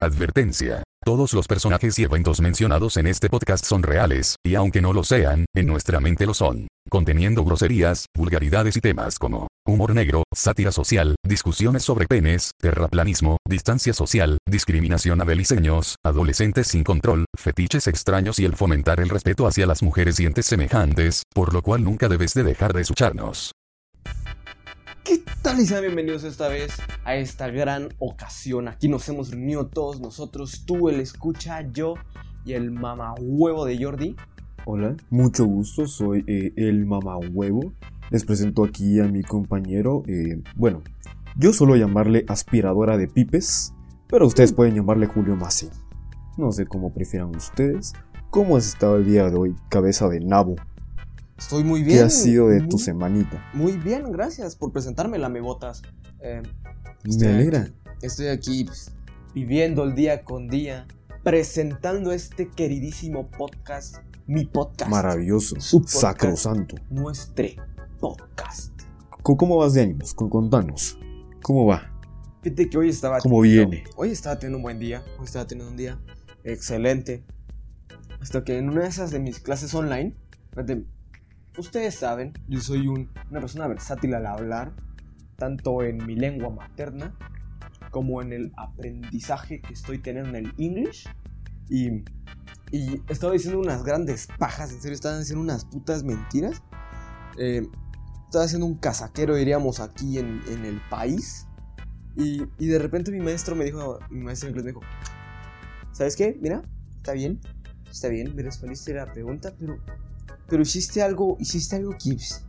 Advertencia. Todos los personajes y eventos mencionados en este podcast son reales, y aunque no lo sean, en nuestra mente lo son, conteniendo groserías, vulgaridades y temas como humor negro, sátira social, discusiones sobre penes, terraplanismo, distancia social, discriminación a beliceños, adolescentes sin control, fetiches extraños y el fomentar el respeto hacia las mujeres y entes semejantes, por lo cual nunca debes de dejar de escucharnos. ¿Qué tal y sean bienvenidos esta vez a esta gran ocasión? Aquí nos hemos reunido todos nosotros, tú, el escucha, yo y el mamá huevo de Jordi. Hola, mucho gusto, soy eh, el mamá huevo. Les presento aquí a mi compañero, eh, bueno, yo suelo llamarle aspiradora de pipes, pero ustedes pueden llamarle Julio Massi. No sé cómo prefieran ustedes. ¿Cómo has estado el día de hoy, cabeza de nabo? Estoy muy bien. ¿Qué ha sido de tu semanita? Muy bien, gracias por presentarme la mebotas. Eh, Me Estoy alegra. estoy aquí pues, viviendo el día con día, presentando este queridísimo podcast, mi podcast, Maravilloso. Su podcast. Sacrosanto. nuestro podcast. ¿Cómo vas de ánimos? Con- Contanos. ¿Cómo va? Fíjate que hoy estaba. ¿Cómo teniendo- viene? Hoy estaba teniendo un buen día. Hoy estaba teniendo un día excelente. Hasta que en una de esas de mis clases online. fíjate, ustedes saben, yo soy un- una persona versátil al hablar. Tanto en mi lengua materna. Como en el aprendizaje que estoy teniendo en el English. Y. Y estaba diciendo unas grandes pajas. En serio, estaba diciendo unas putas mentiras. Eh, estaba haciendo un casaquero, diríamos, aquí en, el país. Y, y de repente mi maestro me dijo, mi maestro inglés me dijo, ¿sabes qué? Mira, está bien, está bien, me respondiste la pregunta, pero, pero hiciste algo, hiciste algo que, pues,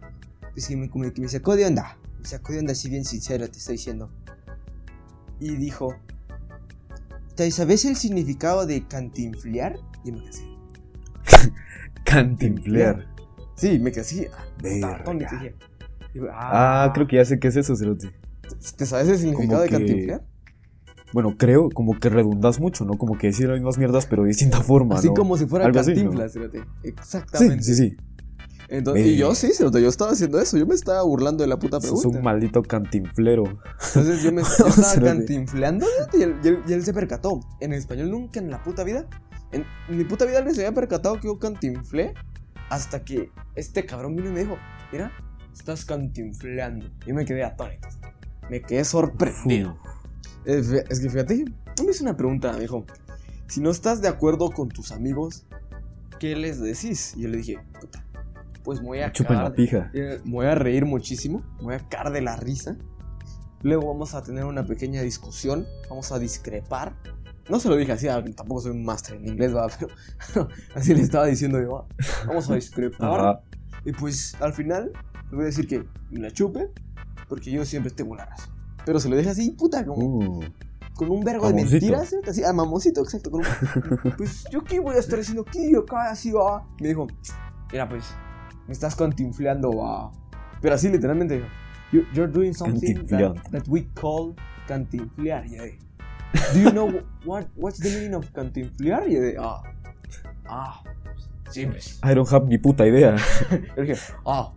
que me, que me sacó de onda, me sacó de onda, si bien sincero te estoy diciendo. Y dijo, "¿Te ¿sabes el significado de cantinflear? Y me quedé así. Cantinflear. Sí, me quedé así, ah, Ah, creo que ya sé qué es eso, Cerote. ¿Te sabes el significado de que- cantinflear? Bueno, creo como que redundas mucho, ¿no? Como que decir las mismas mierdas, pero de distinta forma, Así ¿no? como si fuera cantinflas, fíjate. Sí, Exactamente. sí, sí. Entonces, y yo sí, yo estaba haciendo eso, yo me estaba burlando de la puta pregunta. un maldito cantinflero. Entonces yo me yo estaba Cerote. cantinfleando y él, y él- y él se percató. En español nunca en la puta vida, en, mi puta vida alguien se había percatado que yo cantinflé hasta que este cabrón vino y me dijo, mira, estás cantinfleando. Yo me quedé atónito. Me quedé sorprendido. Es que fíjate, me hizo una pregunta, me dijo, si no estás de acuerdo con tus amigos, ¿qué les decís? Y yo le dije, puta, pues me voy a cagar la pija. eh, me voy a reír muchísimo, me voy a caer de la risa. Luego vamos a tener una pequeña discusión, vamos a discrepar. No se lo dije así, ah, tampoco soy un máster en inglés, ¿va? pero así le estaba diciendo yo, ah, vamos a discrepar. Ajá. Y pues al final le voy a decir que me la chupe, porque yo siempre tengo la razón. Pero se lo dije así, puta, como, Uh, con un vergo de mentiras, ¿eh? así, a mamoncito, exacto. Con un, pues yo qué voy a estar haciendo aquí, acá, así, va. Me dijo, mira, pues, me estás cantinfleando, va. Pero así, literalmente, dijo, "You- you're doing something that, that we call cantinflear. Y yo de, do you know what, what's the meaning of cantinflear? Y yo de, ah, ah, sí, pues. I don't have ni puta idea. Yo dije, ah,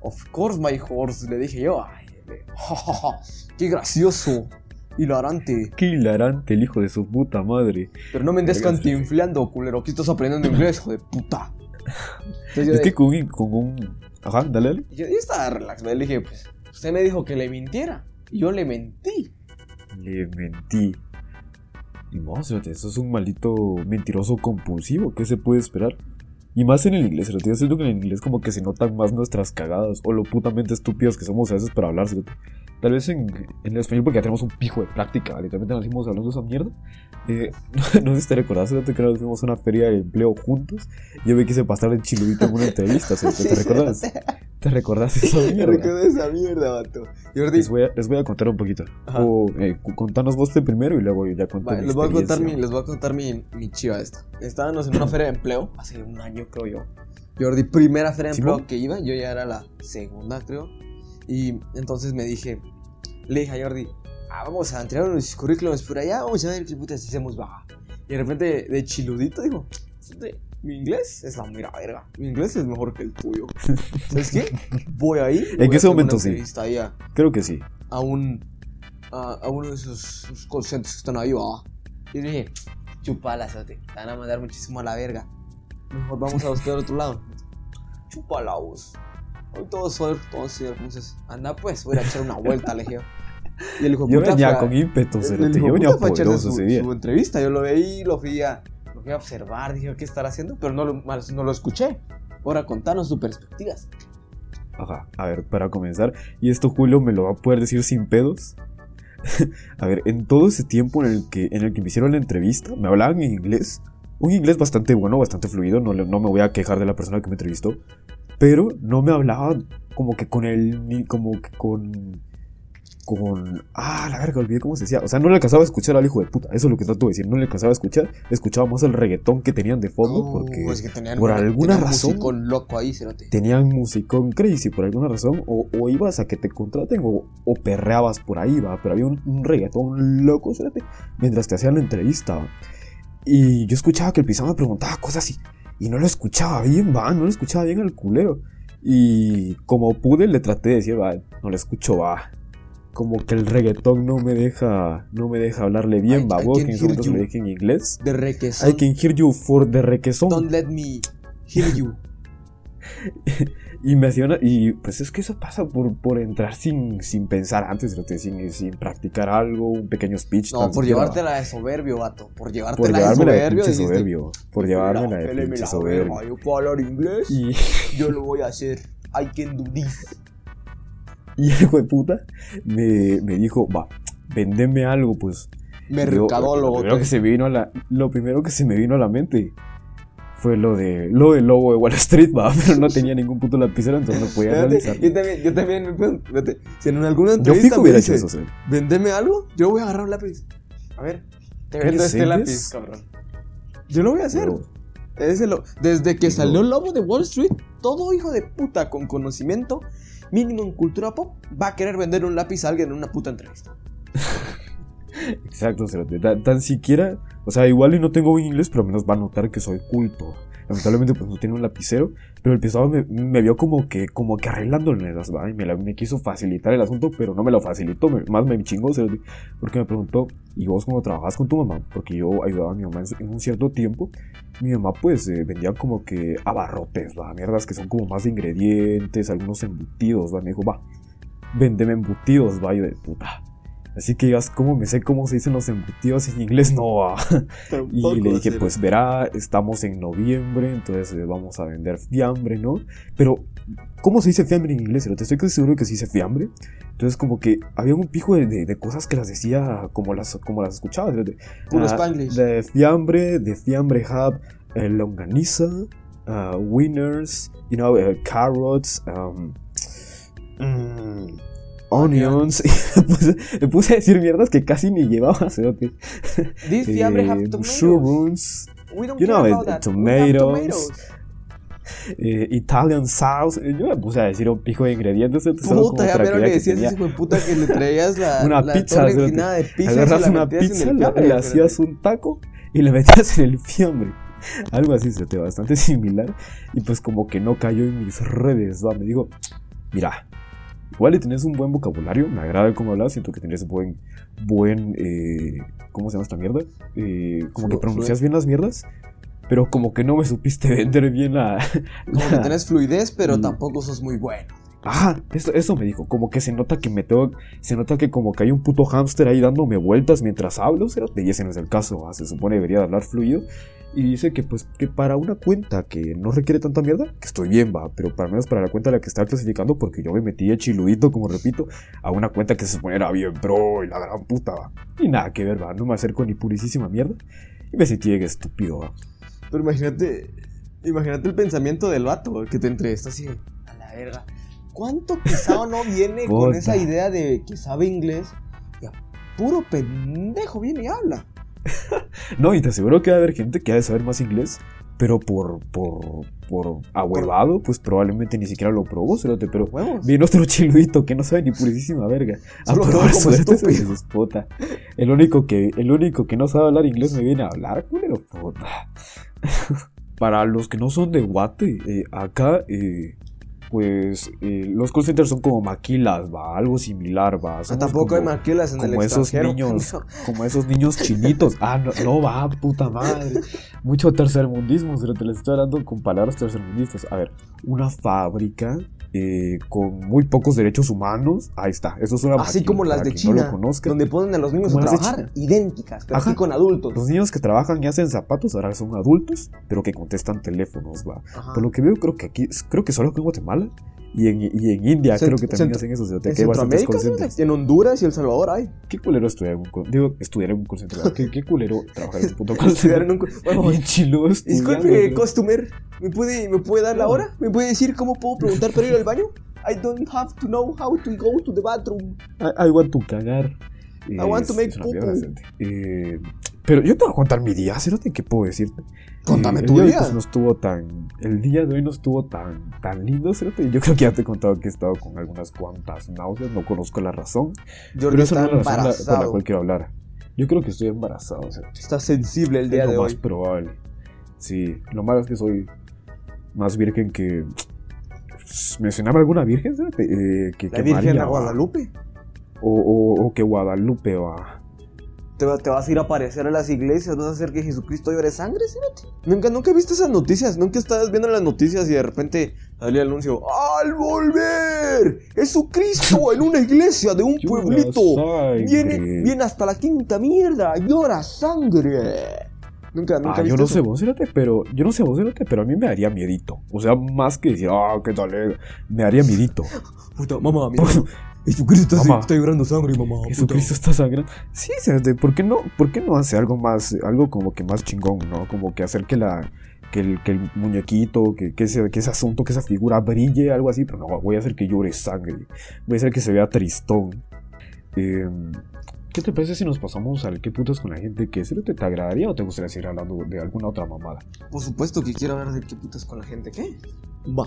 of course, my horse. Le dije yo, ay, ja, ja, ja, qué gracioso, hilarante. Qué hilarante el hijo de su puta madre. Pero no me andes cantinfleando, culero. Aquí estás aprendiendo inglés, hijo de puta. Entonces yo, Es de- que con, con un... Ajá, dale, dale. yo, yo estaba relax, le dije, pues, usted me dijo que le mintiera. Y yo le mentí. Le mentí. Y no, eso es un maldito mentiroso compulsivo. ¿Qué se puede esperar? Y más en el inglés, Cerote. Yo siento que en el inglés como que se notan más nuestras cagadas o lo putamente estúpidos que somos a veces para hablar, Cerote. Tal vez en, en el español porque ya tenemos un pijo de práctica, literalmente nos fuimos hablando de esa mierda. Eh, no, sé si te recordás, Cerote, que nos fuimos a una feria de empleo juntos. Yo me quise pasar el chiludito en una entrevista, Cerote. ¿Te recordás? ¿Te recordás esa mierda? recordé esa mierda, vato. Jordi, Les voy, a, les voy a contar un poquito. Ajá. O, eh, contanos vos de primero y luego yo ya cuento va, mi les voy a contar mi, les voy a contar mi, mi chiva esta. Estábamos en una feria de empleo, hace un año creo yo. Jordi, primera feria de empleo ¿Simón? que iba, yo ya era la segunda creo. Y entonces me dije, le dije a Jordi, ah, vamos a entregar unos currículums por allá, vamos a ver qué putas hacemos, va. Y de repente, de chiludito, dijo, "Este, mi inglés es la mera verga. Mi inglés es mejor que el tuyo. ¿Sabes qué? Voy ahí. hacer una momento sí. entrevista ahí a, Creo que sí. a un a, a uno de esos, esos call centers que están ahí, va. Y dije, chupala. Te van a mandar muchísimo a la verga. Mejor vamos a buscar otro lado. Chupala, vos. Hoy todo sol, todo cielo. Entonces, anda pues, voy a echar una vuelta, le dije. Y el hijo Yo venía con ímpetu, el hijo Yo venía poderoso su, su entrevista. Yo lo veí, lo fui a, lo fui a observar, dije, ¿qué estará haciendo? Pero no lo, no lo escuché. Ahora contanos tus perspectivas. Ajá, a ver, para comenzar, y esto Julio me lo va a poder decir sin pedos. a ver, en todo ese tiempo en el, que, en el que me hicieron la entrevista, me hablaban en inglés. Un inglés bastante bueno, bastante fluido, no, le- no me voy a quejar de la persona que me entrevistó. Pero no me hablaba como que con el. ni como que con. Con. Ah, la verga, olvidé cómo se decía. O sea, no le alcanzaba a escuchar al hijo de puta. Eso es lo que trato de decir. No le alcanzaba a escuchar. Escuchaba más el reggaetón que tenían de fondo. porque es que tenían, por alguna tenían razón- musicón loco ahí, cerote. tenían musicón crazy por alguna razón, o, o ibas a que te contraten o, o perreabas por ahí, va, pero había un, un reggaetón loco, espérate, mientras te hacían la entrevista. ¿va? Y yo escuchaba que el pisado me preguntaba cosas y, y no lo escuchaba bien, va, no lo escuchaba bien al culero. Y como pude le traté de decir, va, no le escucho, va. Como que el reggaetón no me deja, no me deja hablarle bien, I- va, que en lo you. dije en inglés. De requesón. I can hear you for the requesón. Don't let me hear you. Y me hacían, y pues es que eso pasa por, por entrar sin, sin pensar antes, sin, sin practicar algo, un pequeño speech. No, por llevártela de soberbio, vato. Por por llevártela de llevarme la de soberbio. dijiste, soberbio. Por llevarme la de "Péleme pinche la soberbio. Yo puedo hablar inglés. Y, Yo lo voy a hacer. I can do this. y el hijo de puta me, me dijo, va, vendeme algo, pues. Mercadólogo. lo, primero que se me vino a la, lo primero que se me vino a la mente fue lo de lo del logo de Wall Street, va, pero no tenía ningún puto lapicero, entonces no podía realizar. Yo también, yo también fíjate, si en alguna Yo entrevista fijo me hubiera dice, hecho eso, sí. vendeme algo, yo voy a agarrar un lápiz. A ver, te ¿Qué vendo este lápiz, cabrón. Yo lo voy a hacer. Lo- desde que salió el lobo de Wall Street, todo hijo de puta con conocimiento mínimo en cultura pop va a querer vender un lápiz a alguien en una puta entrevista. Exacto, cerote. Tan, tan siquiera, o sea, igual y no tengo buen inglés, pero al menos va a notar que soy culto. Lamentablemente, pues no tiene un lapicero, pero el pesado me, vio como que, como que arreglándole las va, y me, quiso facilitar el asunto, pero no me lo facilitó, más me chingó, porque me preguntó, ¿y vos cómo trabajas con tu mamá? Porque yo ayudaba a mi mamá en, un cierto tiempo, mi mamá pues eh, vendía como que abarrotes, va, mierdas que son como más de ingredientes, algunos embutidos, va, me dijo, va, véndeme embutidos, va, de puta. Así que digas, ¿cómo me sé cómo se dicen los embutidos en inglés? No, va. Y le dije, pues verá, estamos en noviembre, entonces eh, vamos a vender fiambre, ¿no? Pero, ¿cómo se dice fiambre en inglés? Pero te estoy casi seguro que se dice fiambre. Entonces, como que había un pijo de, de- de cosas que las decía como las, como las escuchaba. de- ah. De fiambre, de fiambre hub, eh, longaniza, ah, winners, you know, eh, carrots, um, mm, onions. Y me, puse, me puse a decir mierdas que casi ni llevaba, cerote. This fiambre Eh, have tomatoes. mushrooms, We don't you care know, about that. We have tomatoes. eh, Italian sauce. Eh, Yo me puse a decir un pico de ingredientes. Puta, ya para que decías ese hijo de puta que le traías la, Una la pizza, torre de pizza. Agarras una pizza, le, hacías un taco y le metías en el fiambre. Algo así, se te bastante similar. Y pues como que no cayó en mis redes, va. Me digo, mira, igual y tenés un buen vocabulario, me agrada cómo hablas, siento que tenés buen, buen, eh, ¿cómo se llama esta mierda? Eh, como que pronuncias bien las mierdas, pero como que no me supiste vender bien la... Como que la- tenés fluidez, pero Mm. tampoco sos muy bueno. Ah, eso, eso me dijo, como que se nota que me tengo, se nota que como que hay un puto hámster ahí dándome vueltas mientras hablo, cerote, y ese no es el caso, ¿va? se supone debería de hablar fluido, y dice que pues que para una cuenta que no requiere tanta mierda, que estoy bien, va, pero para menos para la cuenta a la que estaba clasificando, porque yo me metí de chiludito, como repito, a una cuenta que se supone era bien pro y la gran puta, va, y nada que ver, va, no me acerco ni purísima mierda, y me sentí estúpido, va. Pero imagínate, imagínate el pensamiento del vato que te entrevista así, a la verga. ¿Cuánto pisado no viene con esa idea de que sabe inglés? Y a puro pendejo viene y habla. No, y te aseguro que va a haber gente que ha de saber más inglés, pero por, por, por ahuevado, pues probablemente ni siquiera lo probó, cerote, pero Huevos. viene otro chiludito que no sabe ni purísima verga. A Solo probar como estúpido. puta. El único, que, el único que no sabe hablar inglés me viene a hablar, culero, puta. Para los que no son de Guate, eh, acá, eh, pues eh, los call centers son como maquilas, va, algo similar, va. Ah, Somos tampoco hay maquilas en el como esos extranjero. niños, como esos niños chinitos. Ah, no, no va, puta madre. Mucho tercermundismo, pero te les estoy hablando con palabras tercermundistas. A ver, una fábrica eh, con muy pocos derechos humanos. Ahí está, eso es una Así como las de no China, conozca. donde ponen a los niños a trabajar, idénticas, pero con adultos. Los niños que trabajan y hacen zapatos ahora son adultos, pero que contestan teléfonos, va. Ajá. Por lo que veo, creo que aquí, creo que solo en Guatemala y en, y en India Cent- creo que también hacen eso. O sea, que En Centroamérica, ¿sí? en Honduras y El Salvador hay. Qué culero estudiar en un Digo, estudiar en un call center. ¿Qué, qué culero trabajar en un puto call center. en un- Bueno, Disculpe, ¿no? customer, ¿me puede, ¿me puede dar la hora? ¿Me puede decir cómo puedo preguntar para ir al baño? I don't have to know how to go to the bathroom. I, I want to cagar. I want to make gente. Eh, pero yo te voy a contar mi día, Cerote, ¿qué puedo decirte? Contame tu día. pues, no estuvo tan. El día de hoy no estuvo tan, tan lindo, Cerote. Yo creo que ya te he contado que he estado con algunas cuantas náuseas, no conozco la razón. Jordi pero esa no es la razón la- por la cual quiero hablar. Yo creo que estoy embarazado, Cerote. Está sensible el día es lo de más hoy. probable. Sí, lo malo es que soy más virgen que. ¿Mencionaba alguna virgen? Eh, que, La que Virgen María, a. Guadalupe. O, o- o que Guadalupe va. Te, te vas a ir a aparecer a las iglesias, vas a hacer que Jesucristo llore sangre, ¿sí? Nunca, nunca viste esas noticias, nunca estabas viendo las noticias y de repente salía el anuncio, ¡Al volver! ¡Jesucristo en una iglesia de un pueblito! Viene, viene hasta la quinta mierda, llora sangre. Nunca, nunca Ah, yo no eso? sé vos, pero yo no sé vos, pero a mí me daría miedito. O sea, más que decir, ah, qué tal, eh", me daría miedito. Puta, mamá, mira, Jesucristo está, llorando sangre, mamá. Jesucristo está sangrando. Sí, Cerote, ¿por qué no, por qué no hace algo más, algo como que más chingón, no? Como que hacer que la, que el, que el muñequito, que, que, ese, que ese asunto, que esa figura brille, algo así, pero no, voy a hacer que llore sangre. Voy a hacer que se vea tristón. Eh, ¿Qué te parece si nos pasamos al qué putas con la gente? ¿Qué Cerote, te agradaría o te gustaría seguir hablando de alguna otra mamada? Por supuesto que quiero hablar de qué putas con la gente, ¿qué? Va,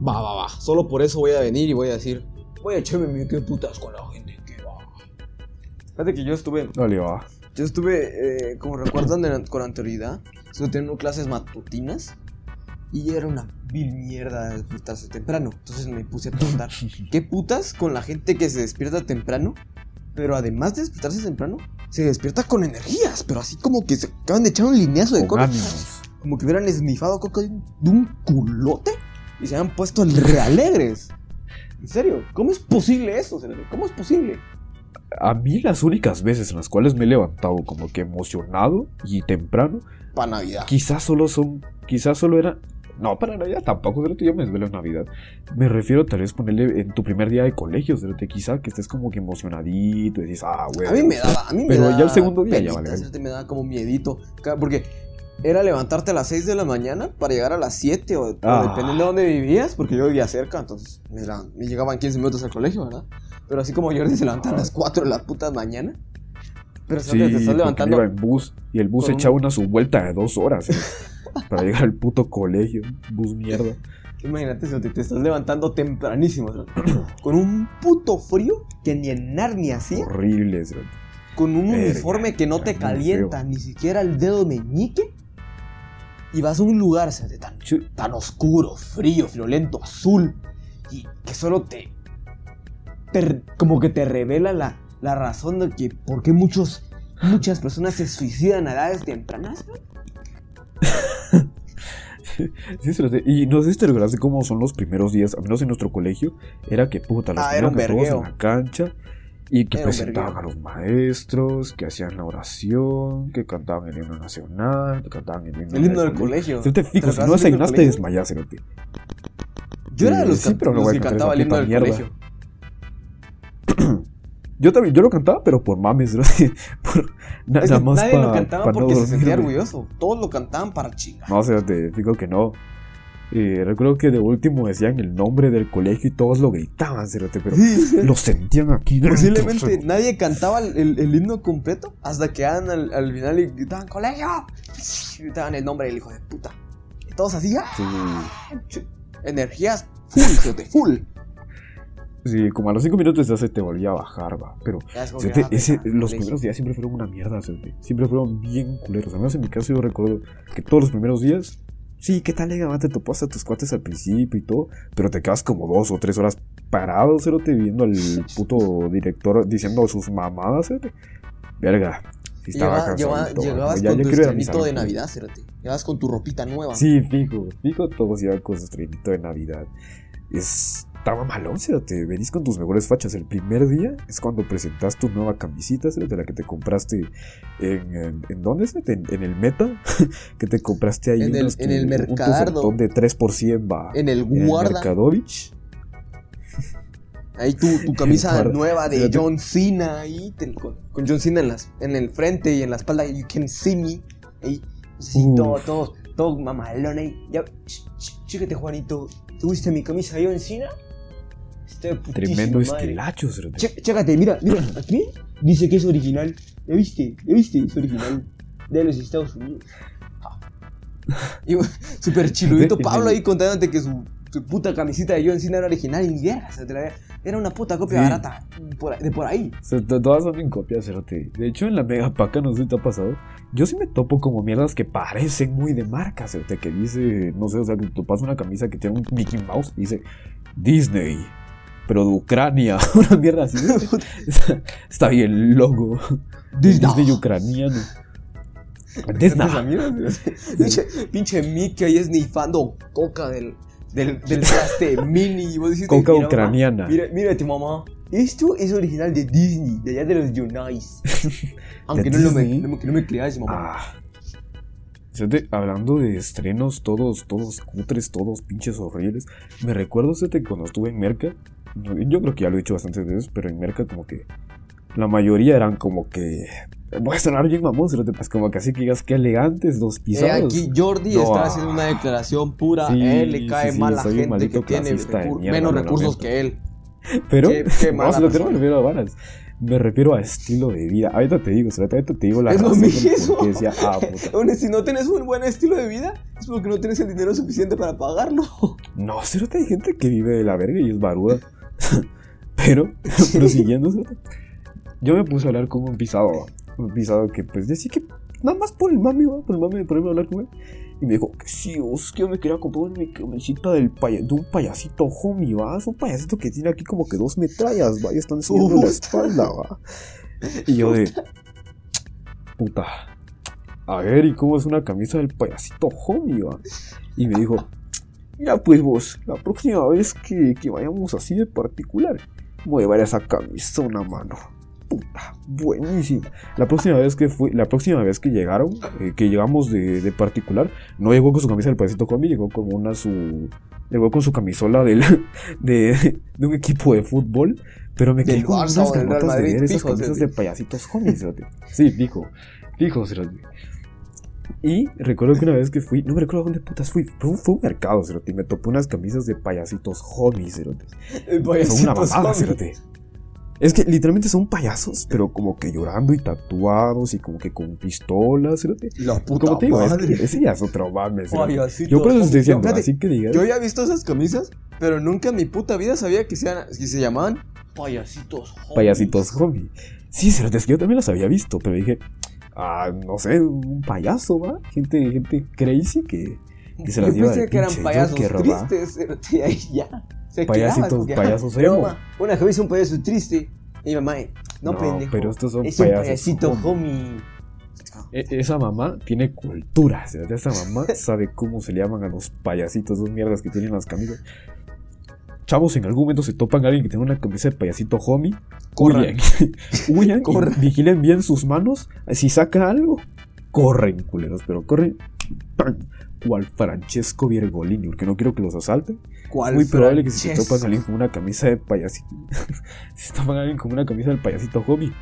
va, va, va. Solo por eso voy a venir y voy a decir, voy a echarme mi qué putas con la gente, ¿qué va? Fíjate que yo estuve, Dale, va. yo estuve, eh, como recuerdan de- con anterioridad, estuve teniendo clases matutinas y era una vil mierda despertarse temprano. Entonces me puse a preguntar, ¿qué putas con la gente que se despierta temprano? Pero además de despertarse temprano, se despierta con energías, pero así como que se acaban de echar un lineazo de coca. como que hubieran esnifado coca de un, de un culote y se habían puesto realegres. En serio, ¿cómo es posible eso? ¿Cómo es posible? A mí las únicas veces en las cuales me he levantado como que emocionado y temprano, Para Navidad. quizás solo son, quizás solo era, no, para Navidad tampoco, pero yo me desvelo en Navidad. Me refiero tal vez ponerle en tu primer día de colegio, cerote, quizá que estés como que emocionadito y dices, ah, güey. A mí me daba, a mí me Pero daba ya el segundo día ya vale. cerote, me daba como miedito. Porque era levantarte a las 6 de la mañana para llegar a las 7 o, o Ah. dependiendo de dónde vivías, porque yo vivía cerca, entonces me, la- me llegaban 15 minutos al colegio, ¿verdad? Pero así como Jordi se levanta a las 4 de la puta mañana. Pero Sí, te estás levantando iba en bus y el bus echaba una su vuelta de dos horas cerote, para llegar al puto colegio. Bus mierda. Imagínate, si te, estás levantando tempranísimo, con un puto frío que ni en Narnia hacía, Horrible, con un Verga, uniforme que no te calienta ni siquiera el dedo meñique, y vas a un lugar tan, tan oscuro, frío, violento, azul, y que solo te, te- como que te revela la, la razón de que por qué muchos, muchas personas se suicidan a edades tempranas. ¿No? Y no sé si te cómo son los primeros días, al menos en nuestro colegio, era que puta, los Ah, era un ponían a todos en la cancha y que Era presentaban a los maestros, que hacían la oración, que cantaban el himno nacional, que cantaban el himno, El himno del colegio. Fijo, ¿Te si acuerdas no desayunaste, desmayás, cerote. Yo era de los, sí, pero no los que cantaba el himno del mierda. colegio. Yo también, yo lo cantaba, pero por mames, cerote. Por, na- Es nada más nadie pa- lo cantaba pa no porque se sentía orgulloso. Todos lo cantaban para chingar. No, o sea, te digo que no. Eh, recuerdo que de último decían el nombre del colegio y todos lo gritaban, cerote, pero lo sentían aquí dentro, Posiblemente nadie cantaba el, himno completo hasta que al, al final y gritaban colegio. Y gritaban el nombre del hijo de puta. Y todos así, ¡ah! Sí, energías full, cerote, full. Sí, como a los cinco minutos ya se te volvía a bajar, va. Pero ah, ese- los primeros días siempre fueron una mierda. Siempre fueron bien culeros. Al menos en mi caso yo recuerdo que todos los primeros días sí, ¿qué tal, lega? Te topaste a tus cuates al principio y todo, pero te quedas como dos o tres horas parado, cerote, viendo al puto director diciendo sus mamadas, cerote. Verga. Estaba Lleva- llegabas ya- con ya tu estrenito de. Navidad, Cerote. Llegabas con tu ropita nueva. Sí, fijo, fijo, todos iban con su estrenito de Navidad. Es, estaba malón, te venís con tus mejores fachas. El primer día es cuando presentas tu nueva camisita, de la que te compraste en, en, ¿en dónde? En, en el Meta, que te compraste ahí En el- unos en el tu- un Mercadardo. ofertón de 3 por 100, va. En el En el guarda. Mercadovich. Ahí tu, tu camisa nueva de. John Cena ahí, te- con, con John Cena en, las, en el frente y en la espalda, you can see me. Ahí, Uf. todo, todo, todo mamalón ahí. Ya, ch- ch- Juanito, ¿te gusta mi camisa de John Cena? Está Tremendo. Che- chécate, mira, mira, aquí dice que es original. ¿Ya viste? ¿Ya viste? Es original de los Estados Unidos. Y super chiludito Pablo ahí contándote que su, su puta camisita de John Cena era original y la había- Era una puta copia Sí. barata por- de por ahí. O sea, todas son en copia, cerote. De hecho, en la Mega Paca, no sé si te ha pasado. Yo sí me topo como mierdas que parecen muy de marca, cerote. Que dice, no sé, o sea, que tú pasas una camisa que tiene un Mickey Mouse y dice Disney, pero de Ucrania. Una mierda así. Está, está bien el logo. Disney. Disney ucraniano. Disney. pinche, pinche Mickey ahí esnifando coca del, del, del traste mini. Y vos decís, Coca "Mira, mamá, ucraniana. Mira, mírate, mamá. Esto es original de Disney, de allá de los Unites. Aunque ¿De no, lo me, no me- no me creas, mamá. Ah. Hablando de estrenos, todos, todos cutres, todos pinches horribles. Me recuerdo, cerote, cuando estuve en Merca. Yo creo que ya lo he dicho bastantes veces, pero en Merca como que la mayoría eran como que... Voy a sonar bien mamón, cerote, pues como que así que digas que elegantes los Eh, pisados. aquí Jordi No, está ah. haciendo una declaración pura. Sí, a él le cae sí, sí, mal la soy un gente que tiene recu- menos recursos que él. Pero, Qué- qué mala no, cerote, no persona. me refiero a varas. Me refiero a estilo de vida. Ahorita te digo, ahorita te digo la Es lo razón del mismo. por qué decía, ah, puta. Si no tienes un buen estilo de vida, es porque no tienes el dinero suficiente para pagarlo. No, cerote, hay gente que vive de la verga y es baruda. Pero, prosiguiendo, yo me puse a hablar con un pisado. Un pisado que, pues, decía que nada más por el mami, ¿va? por el mami de ponerme a hablar con él. Y me dijo que sí, os que yo me quería comprar una camisita del de un payasito homie, va. Es un payasito que tiene aquí como que dos metrallas, va. Y están enseñando la espalda, va. Y yo de. Puta. A ver, ¿y cómo es una camisa del payasito homie, va? Y me dijo, Mira, pues vos, la próxima vez que, que vayamos así de particular, voy a llevar esa camisona, mano. Puta, buenísima. La próxima vez que fui, la próxima vez que llegaron, eh, que llegamos de, de particular, no llegó con su camisa del payasito Combi, llegó con una su. Llegó con su camisola del, de, de un equipo de fútbol, pero me quedé con unas ganotas de ver esas camisas de payasitos homies. Sí, fijo, fijo. Y recuerdo que una vez que fui, no me recuerdo a dónde putas fui, fue un, fue un mercado, cerote, y me topé unas camisas de payasitos homies, cerote. Son una mamada, cerote. Es que literalmente son payasos, pero como que llorando y tatuados y como que con pistolas, cerote. La puta Como te digo, es que madre. ese ya es otro mame, cerote. Yo por eso estoy diciendo, Fíjate, así que digas. Yo ya he visto esas camisas, pero nunca en mi puta vida sabía que, sean, que se llamaban payasitos. homies. Payasitos homie. Sí, cerote, es que yo también los había visto, pero dije, ah, no sé, un payaso, ¿va? Gente, gente crazy que, que se las Yo pensé de que eran payasos Joker, tristes, y ahí ya. Se Payasitos- payasos emo. mamá, Una camisa un payaso triste. Y mi mamá, no, No, pendejo. pero estos son es un payasos payasito homie. E- Esa mamá tiene cultura, cerote. Esa mamá sabe cómo se le llaman a los payasitos, dos mierdas que tienen las camisas. Chavos, en algún momento se topan a alguien que tiene una camisa de payasito homie. Corran. Huyan. Huyan y Corran. vigilen bien sus manos. Si saca algo, corren, culeros, pero corren. ¡pam! Cual Francesco Virgolini, porque no quiero que los asalten. ¿Cuál Muy probable que si se topan a alguien con una camisa de payasito. si se topan a alguien con una camisa del payasito homie.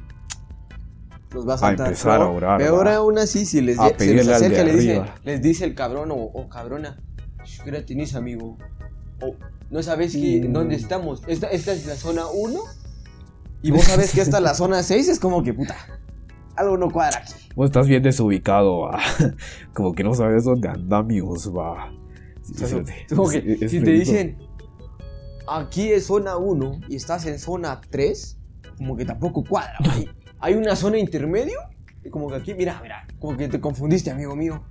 Los va a A saltar. empezar a Peor- orar, Peor va. aún así, si les, A se acerca dice, arriba. les dice el cabrón o, o cabrona, "Shh, ¿qué hora tenés, amigo? O, ¿no sabes que, Mm. dónde estamos? Esta, esta es la zona 1 y vos sabes que esta es la zona 6, es como que puta, algo no cuadra aquí. Vos estás bien desubicado, va. Como que no sabes dónde andamios, va. Sí, O sea, cerote. es como que Es- es si te dicen, aquí es zona 1 y estás en zona 3, como que tampoco cuadra. Hay, hay una zona intermedio y como que aquí, mira, mira, como que te confundiste, amigo mío.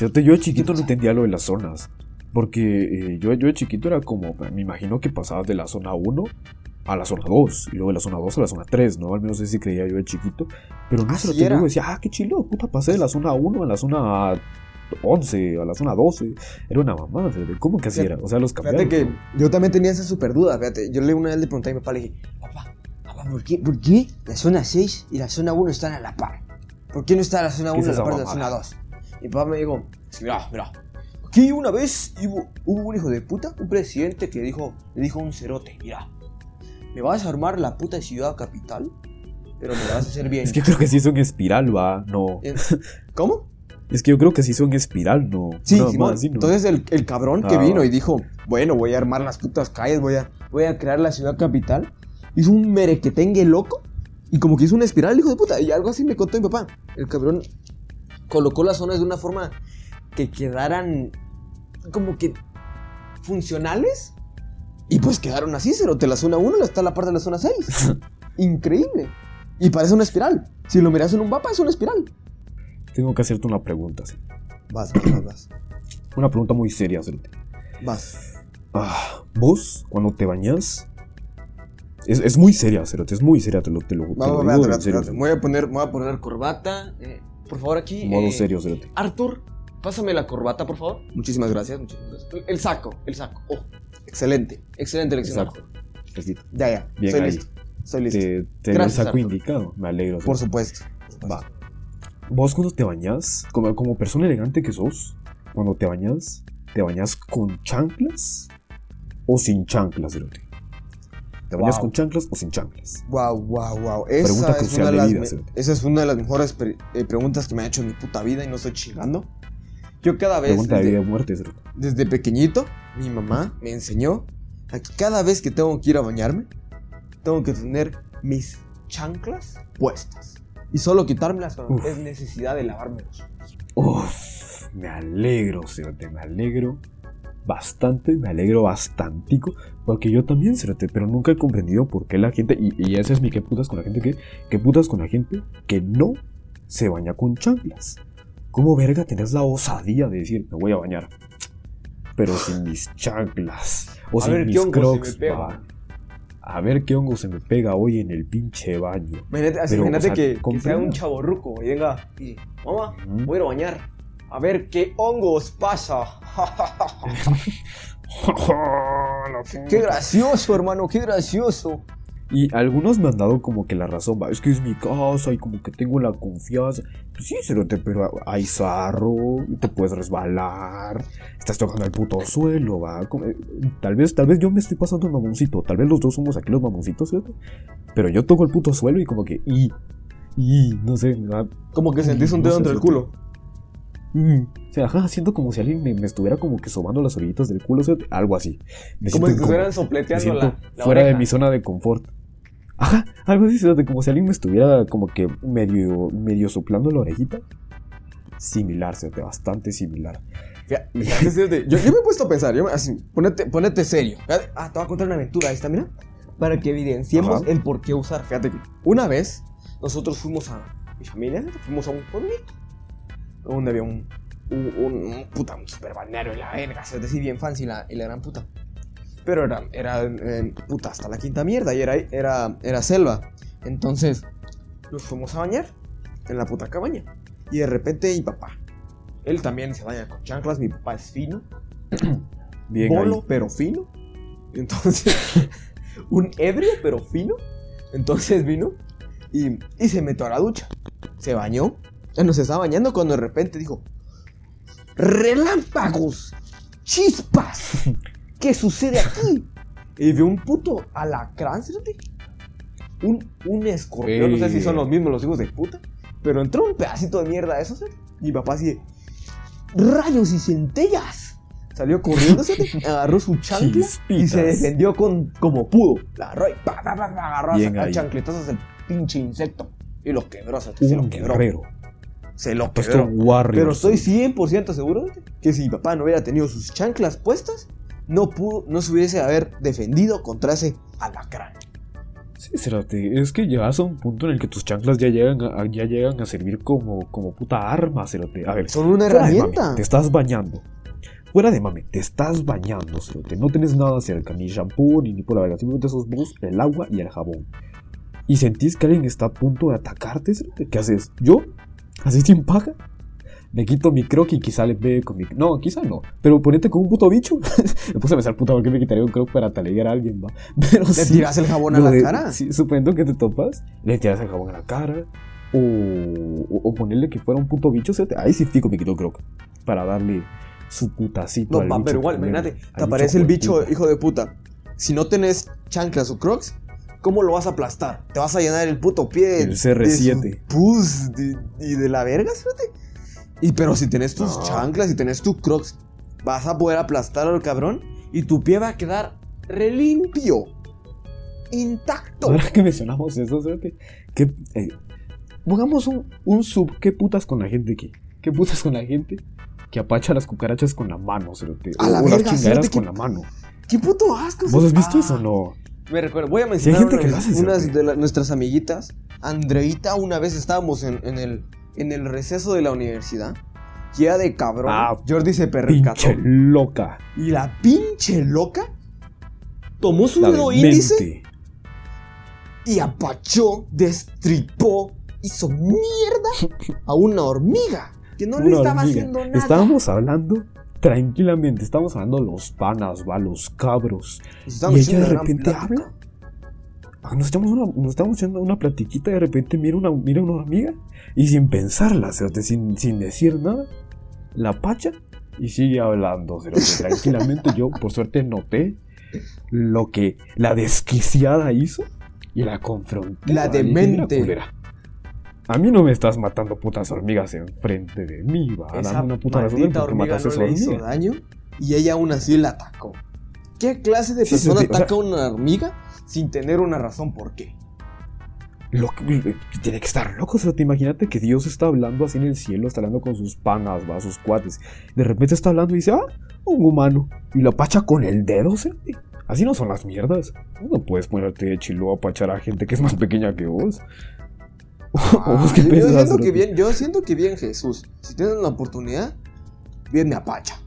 Yo chiquito no entendía lo de las zonas. Porque eh, yo, yo de chiquito era como, me imagino que pasabas de la zona 1 a la zona 2, y luego de la zona 2 a la zona 3, ¿no? Al menos así creía yo de chiquito. Pero no sé, lo yo decía, ah, qué chilo, puta, pasé de la zona 1 a la zona 11, a la zona 12. Era una fíjate, ¿cómo que así Fíjate- era? O sea, los cambiaron. Fíjate que yo también tenía esa super duda, fíjate. Yo le una vez le pregunté a mi papá, le dije, papá, papá, ¿por qué, ¿por qué la zona 6 y la zona 1 están a la par? ¿Por qué no está la zona ¿Qué 1 es a la par de la zona mamada? 2? Mi papá me dijo, mira, mira, aquí una vez hubo, hubo un hijo de puta, un presidente que dijo, le dijo a un cerote, mira, me vas a armar la puta ciudad capital, pero me la vas a hacer bien. Es que creo que sí son espiral, va, no. En- ¿Cómo? Es que yo creo que sí son espiral, no. Sí, Una Simón. así, ¿no? Entonces el, el cabrón que Ah. vino y dijo, bueno, voy a armar las putas calles, voy a, voy a crear la ciudad capital, hizo un merequetengue loco y como que hizo una espiral, hijo de puta. Y algo así me contó mi papá. El cabrón colocó las zonas de una forma que quedaran como que funcionales y pues quedaron así, cero. De la zona 1 está la parte de la zona 6. Increíble. Y parece una espiral. Si lo miras en un mapa, es una espiral. Tengo que hacerte una pregunta, sí. Vas, vas, vas, vas. Una pregunta muy seria, Cerote. Vas. Ah, vos, cuando te bañas. Es, es muy seria, Cerote, es muy seria, te lo, te lo, te lo digo en espérate, serio. espérate. Me voy a poner, me voy a poner corbata. eh, por favor, aquí. Modo eh, serio, Cerote. Arthur, pásame la corbata, por favor. Muchísimas gracias, muchísimas gracias. El saco, el saco. Oh, excelente, excelente elección. Exacto. Fresquito. Ya, ya. Bien Soy ahí. listo. Soy listo. Te, te dio el Gracias, saco Arthur. indicado. Me alegro. Por supuesto. por supuesto. Va. Vos cuando te bañas, como, como persona elegante que sos, cuando te bañas, ¿te bañas con chanclas o sin chanclas, Cerote? ¿Te bañas Wow. con chanclas o sin chanclas? Wow, wow, wow. Esa Pregunta es, crucial una de de las vida, me- esa es una de las mejores pre- eh, preguntas que me ha hecho en mi puta vida y no estoy chingando. Yo cada vez, Pregunta de desde, vida muerte, desde pequeñito, mi mamá me enseñó a que cada vez que tengo que ir a bañarme, tengo que tener mis chanclas puestas. Y solo quitármelas cuando Uf. es necesidad de lavarme los pies. Uf, me alegro, Cerote, me alegro bastante, me alegro bastantico, porque yo también, Cerote, pero nunca he comprendido por qué la gente, y, y ese es mi qué putas con la gente que, qué putas con la gente que no se baña con chanclas. ¿Cómo verga tenés la osadía de decir, me voy a bañar? Pero sin mis chanclas, o A sin ver qué mis se crocs, me pega. A ver qué hongo se me pega hoy en el pinche baño. Imagínate, así, Pero, imagínate o sea, que, que sea un chaborruco y venga y mamá, voy a ir a bañar. A ver qué hongos pasa. qué gracioso, hermano, qué gracioso. Y algunos me han dado como que la razón, va, es que es mi casa y como que tengo la confianza. Pues sí, cerote, pero hay sarro, y te puedes resbalar, estás tocando el puto suelo, va. eh, Tal vez, tal vez yo me estoy pasando el mamoncito, tal vez los dos somos aquí los mamoncitos, cerote. Pero yo toco el puto suelo y como que, y, y, no sé, Como que sentís un No dedo sé, entre el culo. Mm, o sea, ajá, siento como si alguien me, me estuviera como que sobando las orillitas del culo, cerote, algo así. Me Como siento si estuvieran sopleteando la, la fuera de oreja. mi zona de confort. Ajá, algo así, como si alguien me estuviera como que medio, medio soplando la orejita. Similar, fíjate, bastante similar. Fíjate, fíjate, Yo, yo me he puesto a pensar, yo así, ponete, ponete serio. Fíjate, Ah, te voy a contar una aventura esta, mira. Para que evidenciemos Ajá. el por qué usar. Fíjate que una vez nosotros fuimos a mi familia, fuimos a un pueblito. Donde había un, un, un, un puta, un super balneario y la verga, es decir, bien fancy la, y la gran puta. Pero era, era eh, puta, hasta la quinta mierda y era, era, era selva. Entonces nos fuimos a bañar en la puta cabaña. Y de repente mi papá, él también se baña con chanclas, mi papá es fino, Bien bolo ahí. pero fino. Entonces, un ebrio pero fino. Entonces vino y, y se metió a la ducha. Se bañó. Ya no se estaba bañando cuando de repente dijo: ¡Relámpagos! ¡Chispas! ¿Qué sucede aquí? Y vio un puto alacrán, ¿sí? Un, un escorpión, no sé si son los mismos los hijos de puta. Pero entró un pedacito de mierda a eso, ¿sí? Y mi papá así de, ¡Rayos y centellas! Salió corriendo, ¿sí? agarró su chancla y se defendió con, como pudo. La agarró y pa, pa, agarró a Bien sacar ahí. chancletazos al pinche insecto. Y lo quebró, ¿sí? se lo quebró. guerrero. Se lo warrior. Pero estoy 100% seguro que si mi papá no hubiera tenido sus chanclas puestas, no pudo, no se hubiese haber defendido contra ese alacrán. Sí, cerote, es que llegas a un punto en el que tus chanclas ya llegan a, ya llegan a servir como, como puta arma, cerote. A ver, Son una herramienta. mame, te estás bañando. Fuera de mame, te estás bañando, cerote. No tienes nada cerca, ni shampoo, ni, ni por la verga. Simplemente sos vos, el agua y el jabón. Y sentís que alguien está a punto de atacarte, cerote. ¿Qué haces? Yo, así sin paja, me quito mi croc y quizá le pegue con mi... No, quizá no. Pero ponete con un puto bicho. me puse a pensar, puta, ¿por qué me quitaría un croc para talegar a alguien, va? Pero Le sí, tiras el jabón a la de- cara. Sí, suponiendo que te topas, le tiras el jabón a la cara. O, o, o ponerle que fuera un puto bicho. cerote, Ahí sí fico me quito el croc. Para darle su putacito No, al pa, bicho pero igual, imagínate, te aparece el bicho, hijo de puta. Si no tenés chanclas o crocs, ¿cómo lo vas a aplastar? Te vas a llenar el puto pie El de CR7. su pus de- y de la verga, fíjate. Y pero si tenés tus No. chanclas y tenés tus crocs, vas a poder aplastar al cabrón y tu pie va a quedar relimpio, intacto. Ahora que mencionamos eso, que eh, pongamos un, un sub. ¿Qué putas con la gente que? ¿Qué putas con la gente que apacha las cucarachas con la mano, cerote? A O, la o las verga, chingaderas con que- la mano. ¡Qué puto asco! ¿Vos has visto Ah. eso o no? Me recuerdo, voy a mencionar gente que unas, lo hace, unas cerote. de la- nuestras amiguitas. Andreita, una vez estábamos en, en el, en el receso de la universidad. Y era de cabrón. Ah, Jordi se percató. Pinche loca. Y la pinche loca tomó su dedo índice y apachó, destripó, hizo mierda a una hormiga. Que no le estaba hormiga. haciendo nada. Estábamos hablando tranquilamente, estábamos hablando los panas, va, los cabros. Y ella de repente habla. Ah, Nos estamos, una, nos estamos echando una platiquita y de repente mira una, mira una hormiga y sin pensarla, cerote, sin, sin decir nada, la pacha y sigue hablando, cerote, tranquilamente. Yo, por suerte, noté lo que la desquiciada hizo y la confronté. La va, y dije, "Mira, demente". culera, A mí no me estás matando putas hormigas enfrente de mí, va. Esa Dame una puta razón porque hormiga mataste no esa le hizo daño y ella aún así la atacó. ¿Qué clase de Sí, sí, persona o sea- ataca a una hormiga sin tener una razón por qué? Lo que- tiene que estar loco, o sea, te imagínate que Dios está hablando así en el cielo, está hablando con sus panas, va, sus cuates. De repente está hablando y dice, ah, un humano. Y lo apacha con el dedo, ¿sí? Así no son las mierdas. No puedes ponerte de chilo a apachar a gente que es más pequeña que vos. ¿O vos qué yo, siento que bien, yo siento que bien Jesús. Si tienes la oportunidad, bien me apacha.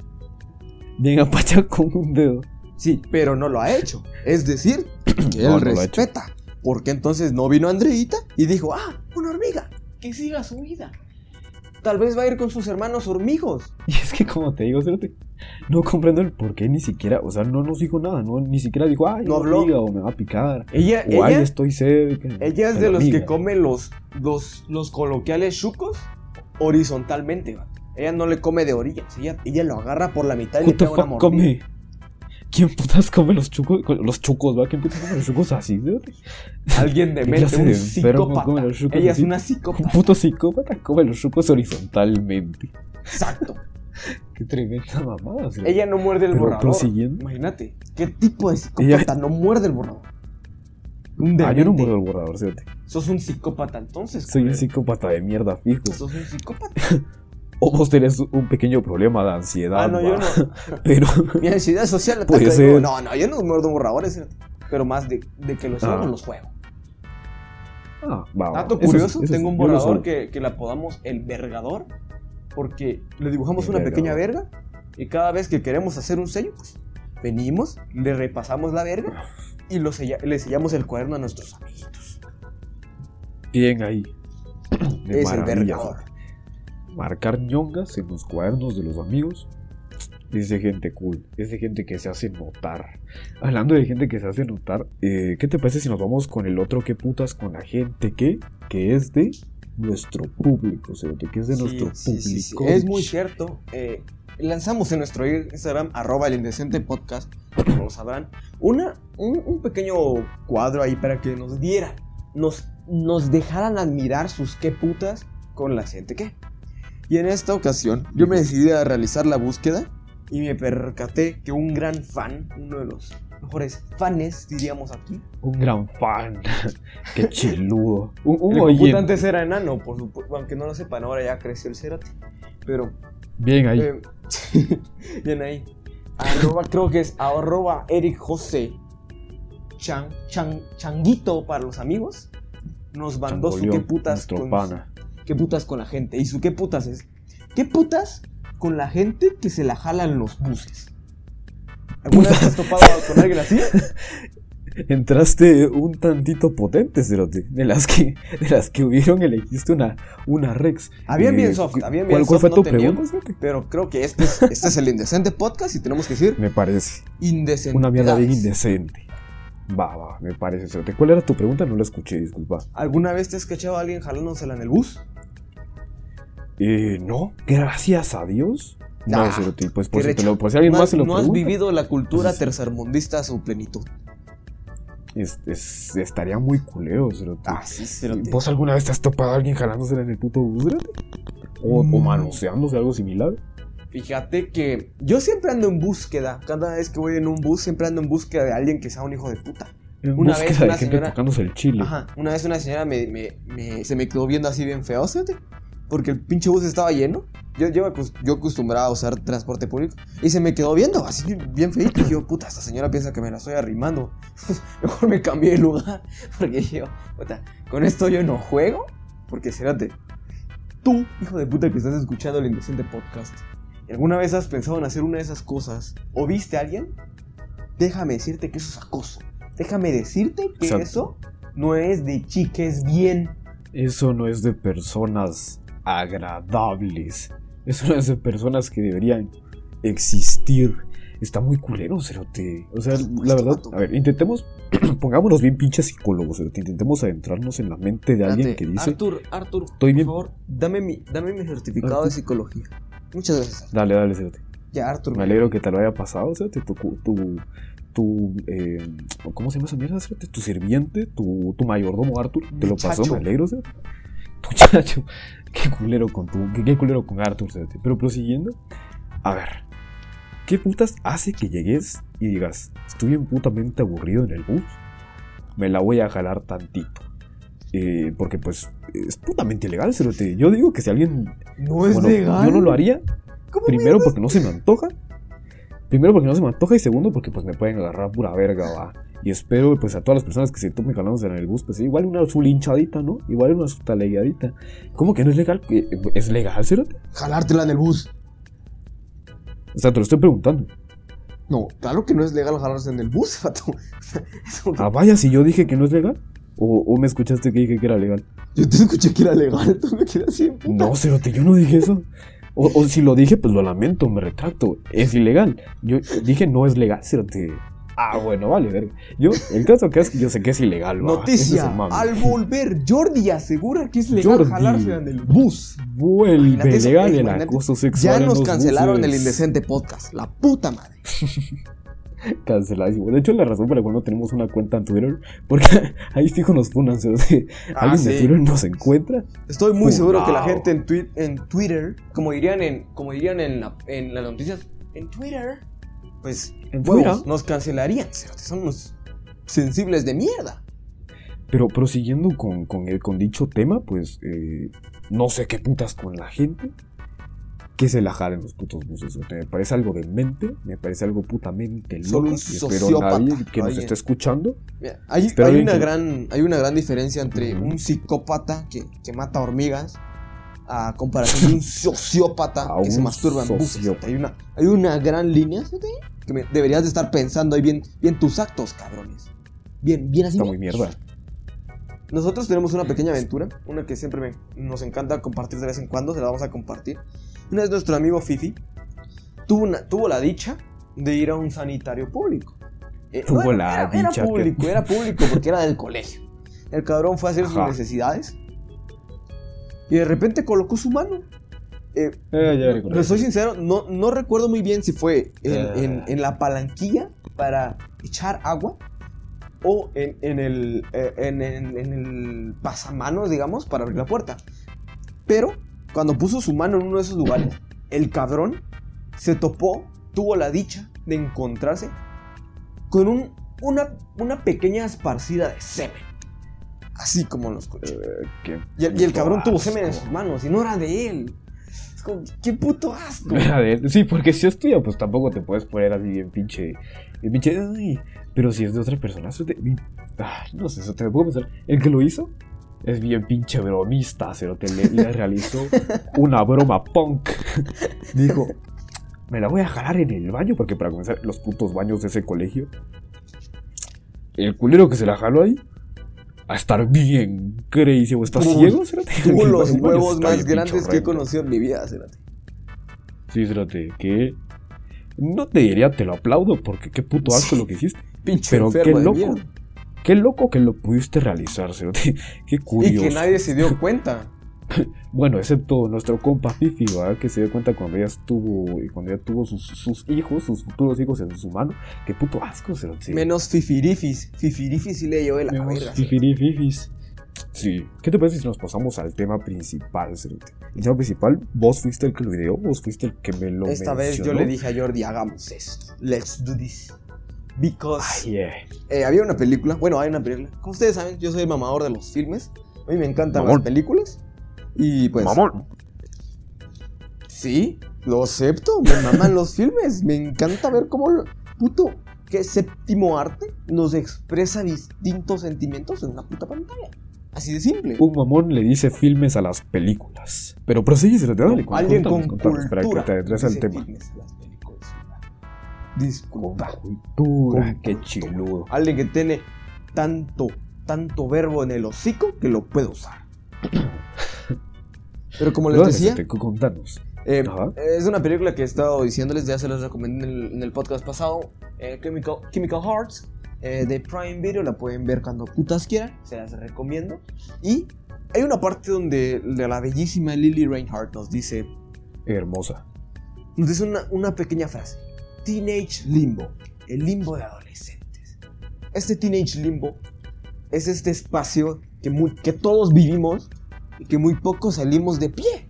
Bien apacha con un dedo. Sí, pero no lo ha hecho. Es decir, que No, él no respeta. Porque entonces no vino Andreita y dijo, ah, una hormiga, que siga su vida. Tal vez va a ir con sus hermanos hormigos. Y es que como te digo, Cerote, no comprendo el por qué ni siquiera, o sea, no nos dijo nada, no, ni siquiera dijo, ay, No habló. o me va a picar. Ella, O ay, ella, estoy cerca. ella es de los que come los, los, los coloquiales chucos horizontalmente. vato. Ella no le come de orillas. Ella, ella lo agarra por la mitad y le the pega una mordida. come? ¿Quién putas come los chucos? Los chucos, ¿va? ¿Quién putas come los chucos así? Alguien de ¿Qué mente, un psicópata. come los chucos Ella así? es una Un psicópata. puto psicópata come los chucos horizontalmente. Exacto. Qué tremenda mamada. Cerote. Ella no muerde el borrador. prosiguiendo. Imagínate, ¿qué tipo de psicópata no muerde el borrador? Un Ah, yo no muerdo el borrador, Cerote. Sos un psicópata entonces. Soy un psicópata de mierda fijo. Sos un psicópata. O vos tenés un pequeño problema de ansiedad. Ah, no, yo no. Pero. Mi ansiedad social. Puede ser. No, no, yo no muerdo borradores. Pero más de, de que los Ah. los juego. Ah, va. Dato Eso curioso, tengo un borrador que, que le apodamos el vergador. Porque le dibujamos El una pequeña verga. Y cada vez que queremos hacer un sello, pues venimos, le repasamos la verga. Y lo sella- le sellamos el cuaderno a nuestros amiguitos. Bien ahí. De es el vergador. Marcar ñongas en los cuadernos de los amigos. Es de gente cool, es de gente que se hace notar. Hablando de gente que se hace notar, eh, ¿qué te parece si nos vamos con el otro que putas con la gente que, que es de nuestro público, Cerote, que es de Sí, nuestro sí, sí, sí. público? Es muy cierto. eh, lanzamos en nuestro Instagram, arroba el indecente podcast, como lo sabrán, una, un, un pequeño cuadro ahí para que nos dieran, nos, nos dejaran admirar sus qué putas con la gente que. Y en esta ocasión, yo me decidí a realizar la búsqueda y me percaté que un gran fan, uno de los mejores fanes, diríamos aquí, Un gran fan. Qué chiludo. Un, un el computa antes era enano, por supuesto, aunque no lo sepan, ahora ya creció el cerote. Pero Bien ahí. Eh, bien ahí. Arroba, creo que es arroba Eric José. Chan, Chan- Changuito para los amigos, nos mandó su qué putas con, pana. Qué putas con la gente. Y su qué putas es, ¿qué putas con la gente que se la jalan los buses? ¿Alguna vez has topado con alguien así? Entraste un tantito potente, Cerote. De las que, de las que hubieron, elegiste una, una Rex. Habían Eh, bien soft, ¿cu- habían ¿Cuál, bien cuál soft, fue no tu pregunta? Pero creo que este es, este es el indecente podcast y tenemos que decir Me parece. indecente. Una mierda bien indecente. Va, va, me parece, Cerote. ¿Cuál era tu pregunta? No la escuché, disculpa. ¿Alguna vez te has cachado a alguien jalándosela en el bus? Eh, no, gracias a Dios. No, Ah, Cerote, pues por si, te lo, por si alguien no más se lo no has vivido la cultura Pues es- tercermundista a su plenitud. es- es- estaría muy culero, Cerote. Ah, sí, cerote. ¿Vos alguna vez te has topado a alguien jalándosela en el puto bus, Cerote? O, o Mm. manoseándose, algo similar. Fíjate que yo siempre ando en búsqueda. Cada vez que voy en un bus, siempre ando en búsqueda de alguien que sea un hijo de puta. En Una búsqueda vez de una gente señora- tocándose el chile. Ajá. Una vez una señora me, me- me- se me quedó viendo así bien feo, fíjate. Porque el pinche bus estaba lleno. Yo, yo, yo acostumbraba a usar transporte público. Y se me quedó viendo así bien feito. Y yo, puta, esta señora piensa que me la estoy arrimando. Mejor me cambié de lugar. Porque yo, puta, con esto yo no juego. Porque, espérate, tú, hijo de puta que estás escuchando el indecente podcast, ¿alguna vez has pensado en hacer una de esas cosas? ¿O viste a alguien? Déjame decirte que eso es acoso. Déjame decirte que eso no es de chiques bien. Eso no es de personas agradables. Es de personas que deberían existir. Está muy culero, Cerote. O sea, la verdad, a ver, intentemos, pongámonos bien pinches psicólogos, Cerote. Intentemos adentrarnos en la mente de alguien que dice, Arthur, Arthur, Estoy bien- por favor, dame mi, dame mi certificado Arthur. de psicología. Muchas gracias. Dale, dale, Cerote. Ya, Arthur. Me alegro que te lo haya pasado, Cerote. Tu, tu, tu, eh, ¿cómo se llama esa mierda? Tu sirviente, tu, tu mayordomo, Arthur, te lo pasó, me alegro, Cerote. Muchacho, qué culero con tu, qué, qué culero con Arthur. Pero prosiguiendo, a ver, ¿qué putas hace que llegues y digas, estoy bien putamente aburrido en el bus? Me la voy a jalar tantito. Eh, porque pues es putamente ilegal, Cerote. Yo digo que si alguien no es bueno, legal. Yo no lo haría. ¿Cómo Primero porque no se me antoja. Primero porque no se me antoja y segundo porque pues me pueden agarrar pura verga, va. Y espero pues a todas las personas que se tomen jalándose en el bus, pues igual una su linchadita, ¿no? Igual una su talegueadita. ¿Cómo que no es legal? Eh, ¿Es legal, Cerote? Jalártela en el bus. O sea, te lo estoy preguntando. No, claro que no es legal jalarse en el bus, que- Ah, vaya, si yo dije que no es legal. O, o me escuchaste que dije que era legal. Yo te escuché que era legal, tú me quedas así. en puta. No, Cerote, yo no dije eso. O, o si lo dije, pues lo lamento, me retracto. Es ilegal. Yo dije no es legal, Cerote. Ah, bueno, vale, verga. Yo, el caso que es yo sé que es ilegal, va. Noticia, es al volver, Jordi asegura que es legal Jordi. jalarse en el bus. Vuelve Imagínate eso, legal el acoso sexual. Ya en nos los cancelaron el indecente podcast, la puta madre. Canceladísimo. De hecho, la razón por la cual no tenemos una cuenta en Twitter, porque ahí fijo nos funan. ¿sí? Ah, Alguien de. Twitter nos encuentra. Estoy muy seguro que la gente en, twi- en Twitter, como dirían en, como dirían en, la- en las noticias, en Twitter, pues En huevos, nos cancelarían. cerote, Son unos sensibles de mierda. Pero prosiguiendo con, con, el, con dicho tema, pues eh, no sé qué putas con la gente que se la jalen los putos buses. o sea, me parece algo demente, me parece algo putamente loco. sociópata, nadie que nos esté escuchando. Mira, hay, una que- gran, hay una gran diferencia entre un psicópata que, que mata hormigas a comparación de un sociópata que se masturba en buses. Hay una, hay una gran línea que me- deberías de estar pensando ahí bien, bien tus actos, cabrones. Bien, bien así. Está muy mierda. Nosotros tenemos una pequeña aventura, una que siempre me- nos encanta compartir de vez en cuando, se la vamos a compartir. Una vez nuestro amigo Fifi tuvo, una- tuvo la dicha de ir a un sanitario público. Eh, Tuvo la era, dicha Era que- público, era público porque era del colegio. El cabrón fue a hacer sus necesidades y de repente colocó su mano. Eh, Eh, ya soy sincero, no, no recuerdo muy bien si fue en, Eh. en- en la palanquilla para echar agua o en, en el, eh, en el pasamanos, digamos, para abrir la puerta. Pero cuando puso su mano en uno de esos lugares, el cabrón se topó, tuvo la dicha de encontrarse con un, una, una pequeña esparcida de semen. Así como lo escuché. Eh, Y el, y el puto cabrón tuvo semen en sus manos y no era de él. Es como, qué puto asco. A ver, sí, porque si es tuya, pues tampoco te puedes poner así bien pinche. Bien pinche. Ay, pero si es de otra persona, eso es de. Ay, no sé, eso te puedo pensar. El que lo hizo es bien pinche bromista, pero te le, le realizó una broma punk. Dijo, me la voy a jalar en el baño, porque para comenzar, los putos baños de ese colegio. El culero que se la jaló ahí. A estar bien crazy, o está Uy, ciego, El los huevos más grandes que he conocido en mi vida, Cérate. Sí, espérate, que. No te diría, te lo aplaudo, porque qué puto asco Sí. lo que hiciste. Pinche Pero qué loco. Qué loco que lo pudiste realizar. Qué curioso. Y que nadie se dio cuenta. Bueno, excepto nuestro compa Fifi, ¿verdad? Que se dio cuenta cuando ya estuvo. y Cuando ya tuvo sus, sus hijos, sus futuros hijos en su mano. Qué puto asco, Cerote. Menos Fifirifis. Fifirifis sí le llevó de la Menos verga. fifirififis. Sí. ¿Qué te parece si nos pasamos al tema principal, Cerote? El tema principal, vos fuiste el que lo ideó, vos fuiste el que me lo Esta vez yo mencionó? le dije a Jordi, hagamos esto. Let's do this. Because Ay, yeah. eh, había una película, bueno, hay una película. Como ustedes saben, yo soy el mamador de los filmes. A mí me encantan Mamón. las películas. Y pues. Mamón. Sí, lo acepto. Me maman los filmes. Me encanta ver cómo. lo- Puto, que séptimo arte nos expresa distintos sentimientos en una puta pantalla. Así de simple. Un mamón le dice filmes a las películas. Pero prosigue, Cerote, dale. Alguien contanos, con contanos, Espera que cultura. te adentres al tema. filmes a las películas. Con Disculpa. cultura, Con qué cultura. chiludo. Alguien que tiene tanto, tanto verbo en el hocico que lo puede usar. Pero como les decía, contanos. eh, es una película que he estado diciéndoles, ya se los recomendé en el, en el podcast pasado, eh, Chemical, Chemical Hearts, eh, de Prime Video, la pueden ver cuando putas quieran, se las recomiendo. Y hay una parte donde la bellísima Lily Reinhardt nos dice, Hermosa. nos dice una, una pequeña frase. Teenage Limbo, el limbo de adolescentes. Este Teenage Limbo es este espacio que, muy- que todos vivimos que muy pocos salimos de pie.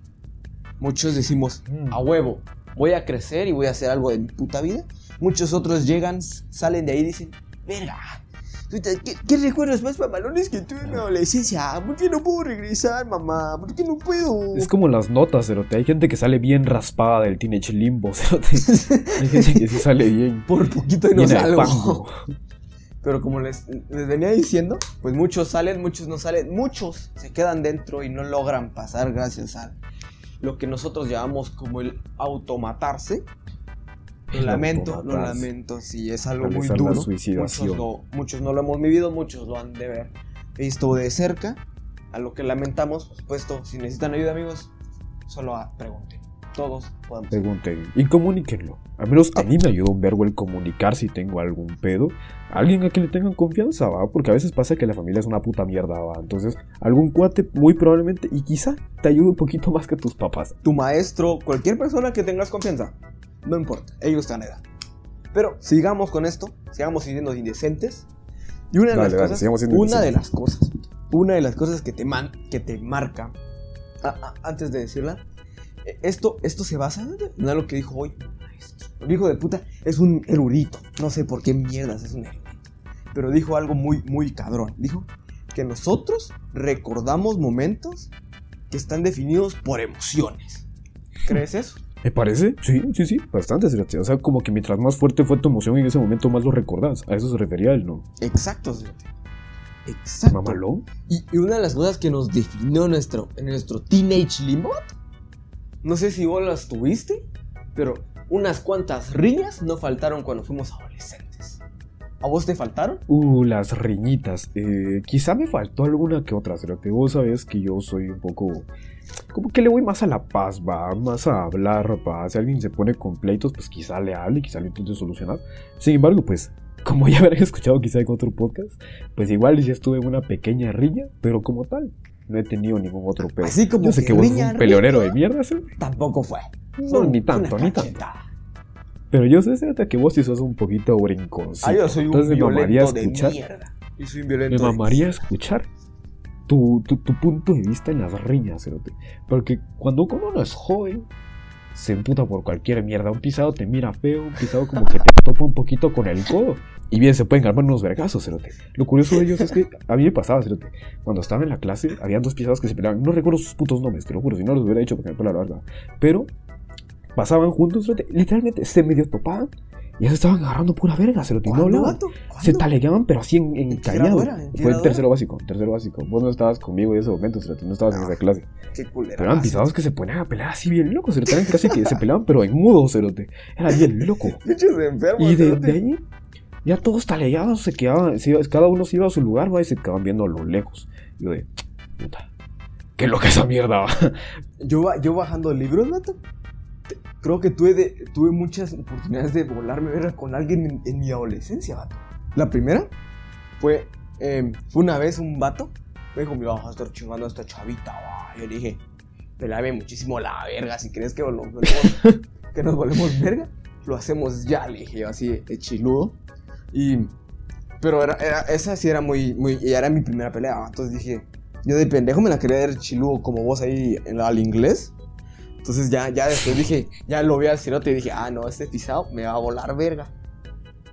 Muchos decimos, Mm. a huevo, voy a crecer y voy a hacer algo de mi puta vida. Muchos otros llegan, salen de ahí y dicen, verga, ¿qué, qué recuerdos más mamalones que tuve en mi adolescencia? ¿Por qué no puedo regresar, mamá? ¿Por qué no puedo? Es como las notas, Cerote. Hay gente que sale bien raspada del Teenage Limbo, Cerote. Hay gente que sí sale bien. Por poquito y no salgo. Pero como les, les venía diciendo, pues muchos salen, muchos no salen, muchos se quedan dentro y no logran pasar gracias a lo que nosotros llamamos como el automatarse. El lamento, lo lamento, sí, es algo muy Realizar duro. Muchos, no lo hemos vivido, muchos lo han de ver visto de cerca. A lo que lamentamos, por supuesto, si necesitan ayuda, amigos, solo a- pregunten. Todos podemos. Pregunten y comuníquenlo. Al menos a mí me ayuda un verbo el comunicar si tengo algún pedo. Alguien a quien le tengan confianza, va. Porque a veces pasa que la familia es una puta mierda, va. Entonces, algún cuate, muy probablemente, y quizá te ayude un poquito más que tus papás. tu maestro, cualquier persona que tengas confianza. No importa, ellos están en edad. Pero sigamos con esto, sigamos siendo indecentes. Y una de Dale, las dale, cosas, una de las cosas, una de las cosas que te man, que te marca, a- a- antes de decirla, esto, esto se basa en algo que dijo hoy un maestro. El hijo de puta es un erudito, no sé por qué mierdas es un erudito, pero dijo algo muy, muy cabrón. Dijo que nosotros recordamos momentos que están definidos por emociones. ¿Crees eso? ¿Me parece? Sí, sí, sí, bastante. O sea, como que mientras más fuerte fue tu emoción en ese momento, más lo recordás. A eso se refería él, ¿no? Exacto, fíjate. Exacto. Mamalón. Y, y una de las cosas que nos definió nuestro, en nuestro Teenage Limbo, no sé si vos las tuviste, pero unas cuantas riñas no faltaron cuando fuimos adolescentes. ¿A vos te faltaron? Uh, las riñitas. Eh, quizá me faltó alguna que otra, pero que vos sabés que yo soy un poco. Como que le voy más a la paz, va, más a hablar, va. Si alguien se pone con pleitos, pues quizá le hable, quizá lo intente solucionar. Sin embargo, pues, como ya habrán escuchado quizá en otro podcast, pues igual ya estuve en una pequeña riña, pero como tal, no he tenido ningún otro pedo. Así como yo sé que que vos sos riña, un peleonero de mierda, ¿sí? Tampoco fue. No, ni tanto, ni tanto. Pero yo sé Zeta, que vos sí sos un poquito brinconcito. Ah, yo soy un Entonces me mamaría violento de escuchar. mierda. Y soy un Me violento de mamaría escuchar tu, tu, tu punto de vista en las riñas. Porque cuando uno no es joven, se emputa por cualquier mierda. Un pisado te mira feo, un pisado como que te topa un poquito con el codo. Y bien, se pueden armar unos vergazos, cerote. Lo curioso de ellos es que a mí me pasaba, cerote. Cuando estaba en la clase, habían dos pisados que se peleaban. No recuerdo sus putos nombres, te lo juro, si no los hubiera dicho porque me la verdad. Pero pasaban juntos. Literalmente se medio topaban ya se estaban agarrando pura verga, y No ¿Cuándo, hablaban. Se talegaban, pero así en, en ¿En qué callado. Fue era? tercero básico, tercero básico. Vos no estabas conmigo en ese momento, cerote. No estabas en Ah. esa clase. Qué culera. Pero eran pisados que se ponían a pelear así bien locos. Eran casi que se peleaban, pero en mudo, cerote. Era bien loco. Bichos enfermos. Y de, de ahí, ya todos talegados se quedaban, se iba- cada uno se iba a su lugar, va, y se quedaban viendo a lo lejos. Y yo de, puta, qué loca esa mierda, va. Yo, yo bajando libros, te- Creo que tuve, tuve muchas oportunidades de volarme verga con alguien en, en mi adolescencia, vato. La primera fue, eh, fue una vez un vato. Me dijo, mira, vas a estar chingando a esta chavita, va. Yo le dije, pelame muchísimo la verga. Si crees que, nos volvemos- que nos volvemos verga, lo hacemos ya, le dije yo así de chiludo. Y, pero era, era- esa sí era muy, muy, y era mi primera pelea. Entonces dije, yo de pendejo me la quería ver chiludo como vos ahí en, al inglés. Entonces ya, ya después dije, ya lo vi al cerote y dije, ah, no, este pisado me va a volar verga.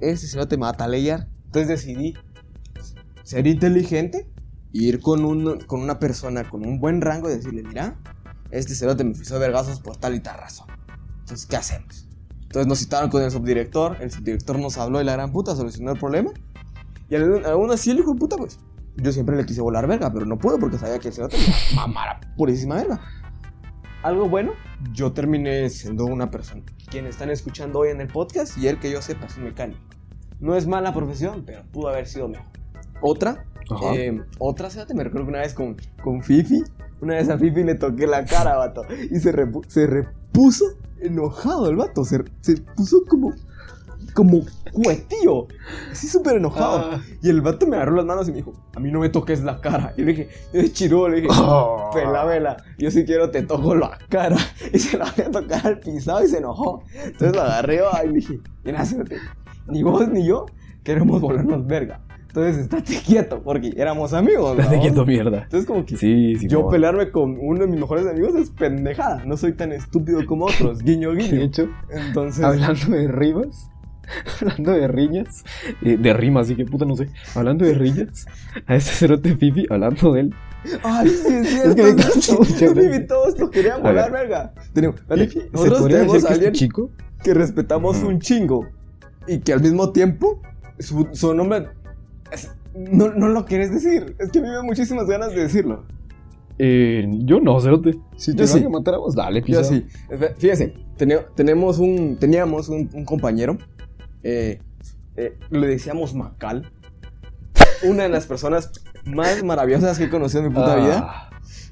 Este cerote me va a taleyar. Entonces decidí ser inteligente e ir con, un, con una persona con un buen rango y decirle, mira, este cerote me pisó vergazos por tal y tal razón. Entonces, ¿qué hacemos? Entonces nos citaron con el subdirector, el subdirector nos habló de la gran puta, solucionó el problema. Y aún así el hijo puta, pues, yo siempre le quise volar verga, pero no puedo porque sabía que el cerote me mamara purísima verga. Algo bueno, yo terminé siendo una persona. Quien están escuchando hoy en el podcast y el que yo sepa es un mecánico. No es mala profesión, pero pudo haber sido mejor. Otra, Ajá. eh, otra, fíjate, me recuerdo que una vez con, con Fifi, una vez a Fifi le toqué la cara, vato, y se, repu- se repuso enojado el vato, se, se puso como, como cuetío, así súper enojado. Ah. Y el vato me agarró las manos y me dijo, a mí no me toques la cara. Y le dije, es chirudo, le dije, Ah. pela, vela, yo si quiero te toco la cara. Y se la voy a tocar al pisado y se enojó. Entonces lo agarré y le dije, acércate, ni vos ni yo queremos volarnos verga. Entonces estate quieto, porque éramos amigos. Estate ¿no? quieto, mierda. Entonces como que Sí, sí. yo no. pelearme con uno de mis mejores amigos es pendejada. No soy tan estúpido como otros, guiño De guiño. hecho, Entonces, hablando de rimas, hablando de riñas, eh, de rimas, así que puta no sé. Hablando de riñas, a ese cerote Fifi, hablando de él. Ay, sí, es Es que me cierto. vi todos nos querían A volar, ver. verga. Tenemos, ¿Se nosotros podría tenemos a que alguien este chico? que respetamos un chingo y que al mismo tiempo su, su nombre es- no, no lo quieres decir. Es que a mí me da muchísimas ganas de decirlo. Eh, yo no, cerote. Si Yo te sí. vos, dale, Yo pisado. sí. Espe- Fíjese, tenemos un, teníamos un, un compañero, eh, eh, le decíamos Macal, una de las personas más maravillosas que he conocido en mi puta Ah, vida.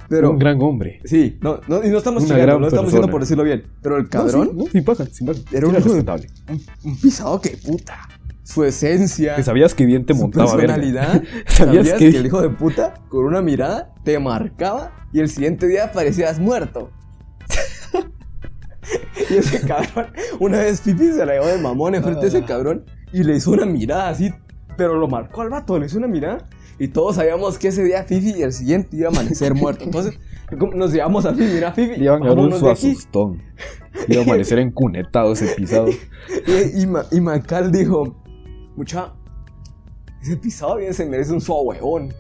Pero, un gran hombre. sí, no, no, y no estamos chingando, no estamos persona. diciendo por decirlo bien. Pero el cabrón, No, sí, no, sin paja, sin paja. Era un respetable. un, un pisado que puta. Su esencia, Que sabías que bien te su montaba verga. personalidad. ¿Sabías ¿Sabías que- que el hijo de puta, con una mirada, te marcaba y el siguiente día parecías muerto? Y ese cabrón, una vez Fifi se la llevó de mamón enfrente de ese Ah. cabrón y le hizo una mirada así, pero lo marcó al vato, le hizo una mirada y todos sabíamos que ese día Fifi y el siguiente iba a amanecer muerto. Entonces nos llevamos a Fifi, mira Fifi, Le iban a un asustón. Iba a amanecer encunetado ese pisado. Y, y, Ma- y Macal dijo, mucha, ese pisado bien se merece un suahueón.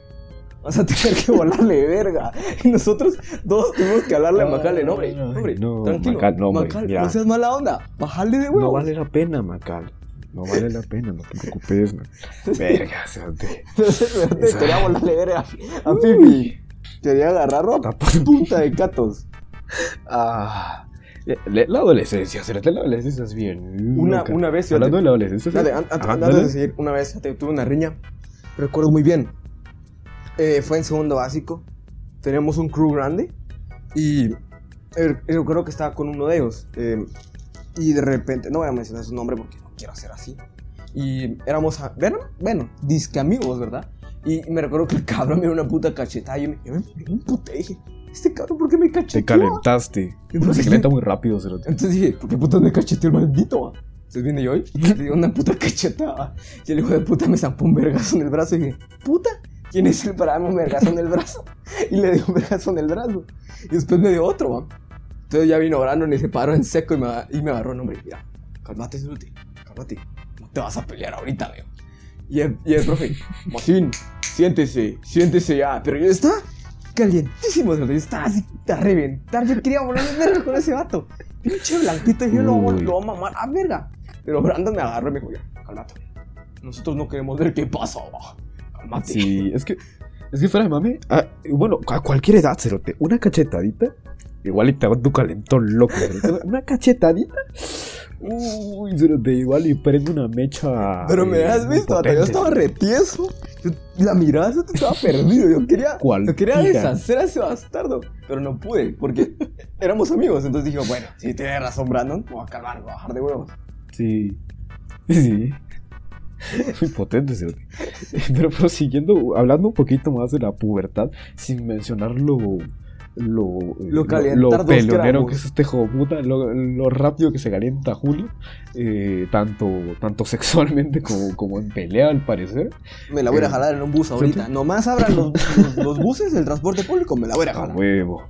Vas a tener que volarle verga. Y nosotros todos tuvimos que hablarle a Macal. Ay, Hombre, no, tranquilo. Macal, no, hombre, Macal, no seas mala onda. Bájale de huevos. No vale la pena, Macal. No vale la pena, no te preocupes. man. Verga, cerote. Quería volarle verga a, Fifi. Quería agarrarlo a Tapo- punta de catos. Ah. La adolescencia, cerote, la adolescencia es bien. Una, una vez, Hablando de la adolescencia. Dale, antes de seguir, una vez tuve una riña. Recuerdo muy bien. Eh, fue en segundo básico. Teníamos un crew grande. Y eh, yo creo que estaba con uno de ellos. eh, y de repente, no voy a mencionar su nombre porque no quiero hacer así. Y éramos, a- bueno, bueno, disque amigos, ¿verdad? Y me recuerdo que el cabrón me dio una puta cachetada. Y yo me, yo me, me emputé. Dije, este cabrón, ¿por qué me cacheteó? Te calentaste. ¿Y por Se qué? calienta muy rápido, cerote. Entonces dije, ¿por qué puta me cacheteó el maldito? Entonces viene yo y le dio una puta cachetada. Y el hijo de puta me zampó un vergazo en el brazo y dije, ¿puta? ¿Quién es el darme un vergazo en el brazo? Y le dio un vergazo en el brazo. Y después me dio otro, va. Entonces ya vino Brandon y se paró en seco y me, y me agarró, no, hombre, mira, cálmate, Cerote, cálmate. te vas a pelear ahorita, veo. Y el, y el profe, Mocín, siéntese, siéntese ya. Pero yo estaba calientísimo, yo estaba así a reventar. Yo quería volarme verga con ese vato. Pinche blanquito, y yo lo, lo voy a mamar a verga. Pero Brandon me agarró y me dijo, ya, cálmate. Nosotros no queremos ver qué pasa, va. Sí, es que, es que fuera de mame, ah, bueno, a cualquier edad, cerote, una cachetadita, igual y te va tu calentón loco, cerote, una cachetadita, uy, cerote, igual y prende una mecha. Pero me eh, has visto, hasta yo potente, estaba retieso. La mirada se te estaba perdido. Yo quería, ¿Cuál yo quería deshacer a ese bastardo, pero no pude porque éramos amigos. Entonces dije, bueno, si tiene razón Brandon, me voy a calmar, me voy a bajar de huevos. Sí, sí. Muy potente, cerote. Pero prosiguiendo, hablando un poquito más de la pubertad, sin mencionar lo. Lo, Lo calientardos que peleonero éramos. que es este hijo puta, lo, lo rápido que se calienta Julio, eh, tanto, tanto sexualmente como, como en pelea al parecer. Me la voy a Eh, jalar en un bus ahorita. Nomás abran los, los, los buses del transporte público, me la voy a ir a A jalar. huevo.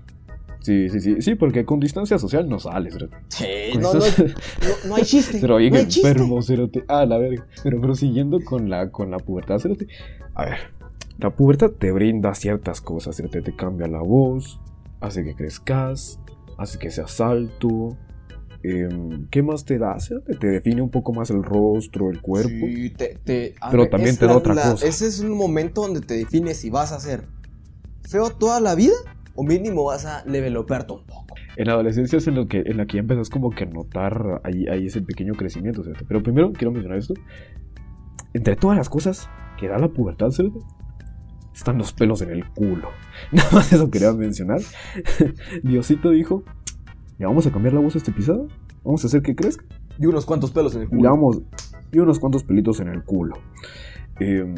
Sí, sí, sí, sí, porque con distancia social no sales. Sí, no, no, no, no hay chiste. Pero bien no hay chiste. enfermo, cerote. Ah, la verga. Pero prosiguiendo con la, con la pubertad, cerote. A ver, la pubertad te brinda ciertas cosas, cerote. Te cambia la voz, hace que crezcas, hace que seas alto. em, ¿Qué más te da? cerote? Te define un poco más el rostro, el cuerpo. Sí, te- te- Pero también te da la- otra la- cosa. Ese es un momento donde te defines si vas a ser feo toda la vida o mínimo vas a leveloparte un poco. En la adolescencia es en, lo que, en la que ya empezás como que a notar ahí, ahí ese pequeño crecimiento, ¿cierto? Pero primero quiero mencionar esto. Entre todas las cosas que da la pubertad, ¿cierto? Están los pelos en el culo. Nada más eso quería mencionar. Diosito dijo, ya vamos a cambiar la voz a este episodio. Vamos a hacer que crezca. Y unos cuantos pelos en el Y culo. le vamos- y unos cuantos pelitos en el culo. Em,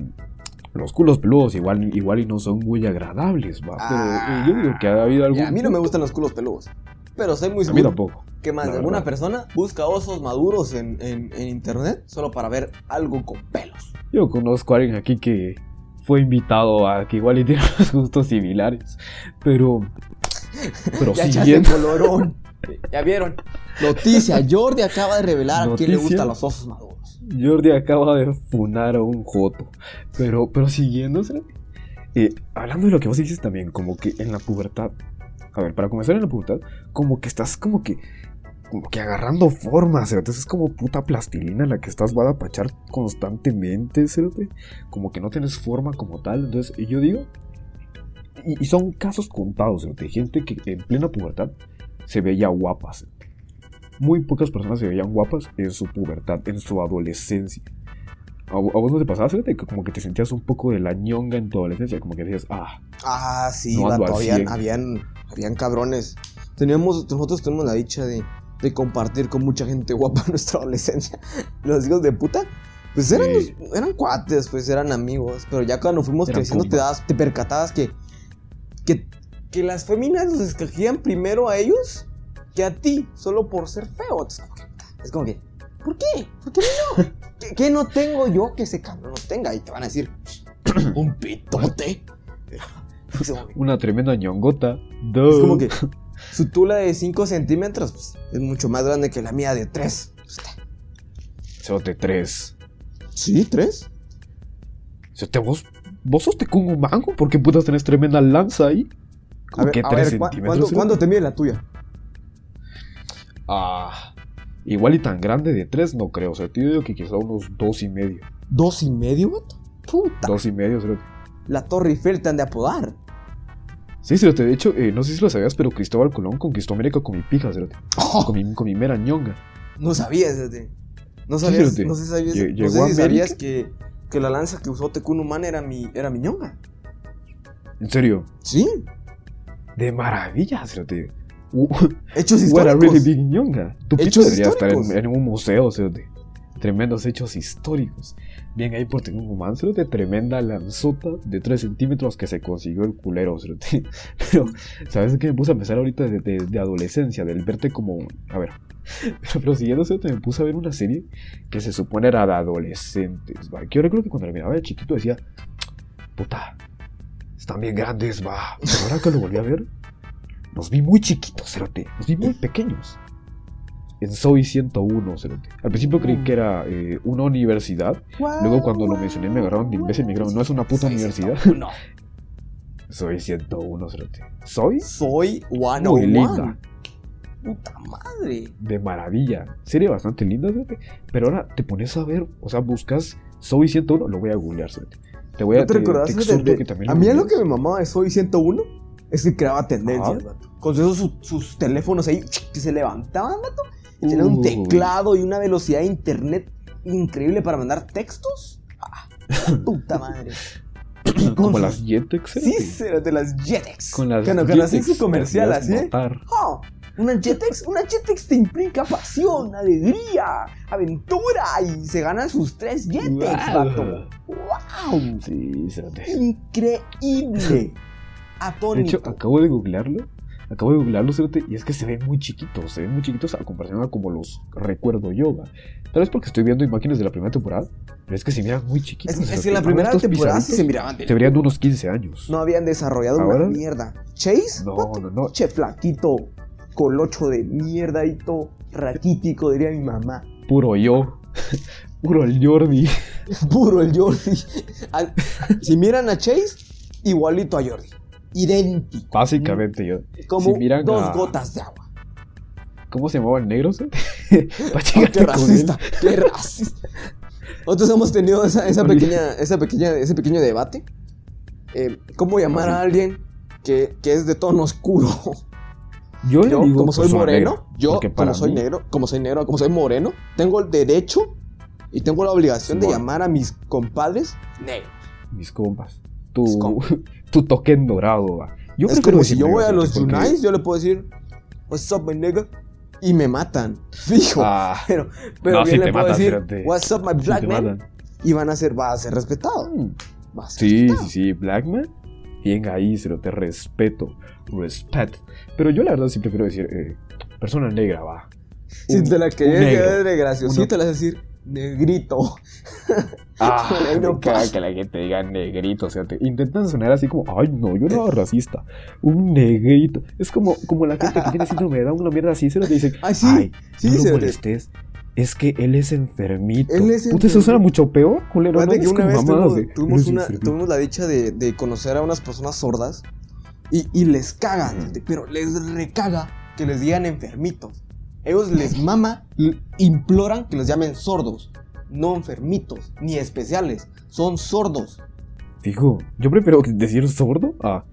los culos peludos igual, igual y no son muy agradables, ¿va? Pero eh, yo digo que ha habido algún... Ya, a mí no me gustan los culos peludos. Pero soy muy A mí seguro tampoco. que más de alguna persona busca osos maduros en, en- en internet solo para ver algo con pelos. Yo conozco a alguien aquí que fue invitado a que igual y tiene unos gustos similares. Pero. Pero ya siguiendo. colorón. Ya vieron. Noticia, Jordi acaba de revelar a quién le gustan los osos maduros. Jordi acaba de funar a un joto. Pero, pero siguiéndose. eh, hablando de lo que vos dices también, como que en la pubertad. A ver, para comenzar en la pubertad, como que estás como que. Como que agarrando forma, cerote. Es como puta plastilina la que estás va a pachar constantemente, cerote. Como que no tienes forma como tal. Entonces, yo digo. Y, y son casos contados, cerote. Gente que en plena pubertad se veía guapa, cerote. Muy pocas personas se veían guapas en su pubertad, en su adolescencia. ¿A, vo- a vos no te pasaba? Que como que te sentías un poco de la ñonga en tu adolescencia. Como que decías, ah, Ah, sí, No vato, habían, 100. habían, habían cabrones. Teníamos, nosotros tuvimos la dicha de, de compartir con mucha gente guapa en nuestra adolescencia. Los hijos de puta, pues eran, Sí. los- eran cuates, pues eran amigos. Pero ya cuando fuimos Eran creciendo te, das, te percatabas que, que, que las féminas los escogían primero a ellos que a ti, solo por ser feo. Entonces, como que, es como que, ¿por qué? ¿Por qué no? ¿Qué, qué no tengo yo que ese cabrón no tenga? Y te van a decir, un pitote. Es una tremenda ñongota. es como que su tula de 5 centímetros pues, es mucho más grande que la mía de 3. Cerote 3. ¿Sí? ¿3? Cerote, vos, vos sos un mango. ¿Por qué putas tenés tremenda lanza ahí? A Como ver, que a 3 ver, ¿cu- centímetros. ¿cuándo, cerote? cuándo te mide la tuya? Ah, igual y tan grande de 3 no creo. O sea, yo digo que quizá unos 2 y medio. ¿Dos y medio, vato? Puta. 2 y medio, cerote. La Torre Eiffel te han de apodar. Sí, cerote. De hecho, eh, no sé si lo sabías, pero Cristóbal Colón conquistó América con mi pija, cerote. Oh, Con, mi, con mi mera ñonga. no sabías, fíjate. No sabías, no sé, sabías, Lle- no sé si sabías que, que la lanza que usó Tecunumán era mi, era mi ñonga. En serio. Sí, De maravilla, cerote. Uh, hechos What a really históricos. big ñonga. Tu picho debería estar en, históricos. en un museo, cerote. Tremendos hechos históricos. Bien ahí por Tecumumán, cerote. Tremenda lanzota de 3 centímetros que se consiguió el culero, cerote. Pero, ¿sabes qué me puse a pensar ahorita de, de- de adolescencia? Del verte como... A ver. Pero, siguiendo, cerote, me puse a ver una serie que se supone era de adolescentes, ¿va? Que yo recuerdo que cuando la miraba de chiquito decía... Puta, están bien grandes, va. Pero ahora que lo volví a ver, los vi muy chiquitos, cerote. Los vi muy pequeños. en Soy 101, cerote. Al principio creí que era eh, una universidad. Luego cuando lo mencioné me agarraron de imbécil, me dijeron, no es una puta universidad. 101. Soy 101, cerote. Soy Soy muy linda. 101. Puta madre. de maravilla. Serie bastante linda, cerote. Pero ahora te pones a ver, o sea, buscas Soy 101, lo voy a googlear, cerote. Te voy a ¿No te te- recordás te de- exhorto de- que también A mí lo googlees. que me mamaba de Soy 101 es que creaba tendencias, vato. Con esos sus, sus teléfonos ahí que se levantaban, vato. Y tenían un teclado y una velocidad de internet increíble para mandar textos. Ah, puta madre. Como las Jetex, Sí, cerote. será de las Jetex. Con las Cuando, cuando hacen Jetex su comercial así, ¿eh? Oh, una Jetex, una Jetex te implica pasión, alegría, aventura y se ganan sus tres Jetex, Guau. vato. ¡Wow! Sí, cerote. Increíble. De Atónito. hecho, acabo de googlearlo. Acabo de googlearlo, cerote, y es que se ven muy chiquitos. Se ven muy chiquitos a comparación a como los recuerdo yo. Tal vez porque estoy viendo imágenes de la primera temporada, pero es que se miran muy chiquitos. es, que en la primera temporada sí se miraban de- Se verían de unos 15 años. No habían desarrollado ¿Ahora? una mierda. Chase, No, no, no. che flaquito, colocho de mierda y todo raquítico, diría mi mamá. Puro yo. Puro el Jordi. Puro el Jordi. Al- si miran a Chase, igualito a Jordi. Idéntico. Básicamente yo. Como si miran dos a- gotas de agua. ¿Cómo se llamaba el negro? Oh, qué racista, qué racista. Nosotros hemos tenido esa, pequeña, esa pequeña, ese pequeño debate. Eh, ¿Cómo llamar a alguien que, que es de tono oscuro? Yo le Yo, digo como soy moreno, negra, yo, como soy mí- negro, como soy negro, como soy moreno, tengo el derecho y tengo la obligación de llamar a mis compadres negros. Mis compas. Tu, Mis compas. tu token dorado. va. Yo es como si yo negro, voy a los Junais, yo le puedo decir, What's up, my nigga? Y me matan. Fijo. Ah, pero pero no, bien si le te puedo matan, decir, espérate. What's up, my black te man? matan. Y van a ser, va a ser respetado. Mm. Va a ser Sí, respetado. sí, sí, Blackman. Bien ahí, se lo te respeto. Respect. Pero yo la verdad sí prefiero decir eh, persona negra, va. Si Un- te la un querías negro. quedar de graciosito, te la vas a decir negrito. Ah, no caga que la gente diga negrito. O sea, te intentan sonar así como, ay, no, yo no hago racista. Un negrito. Es como, como la gente que tiene síndrome de Down, una mierda así, se lo dicen, Ay, sí. ay, sí, no lo se- molestes. Es que él es enfermito. Él es Puta, eso suena mucho peor, culero. No que una vez tuvimos, de, "Él tuvimos es una- enfermito". tuvimos la dicha de, de conocer a unas personas sordas y, y les caga, Ujú. pero les recaga que les digan enfermitos. Ellos les mama, imploran que los llamen sordos, no enfermitos, ni especiales, son sordos. Fijo, yo prefiero decir sordo a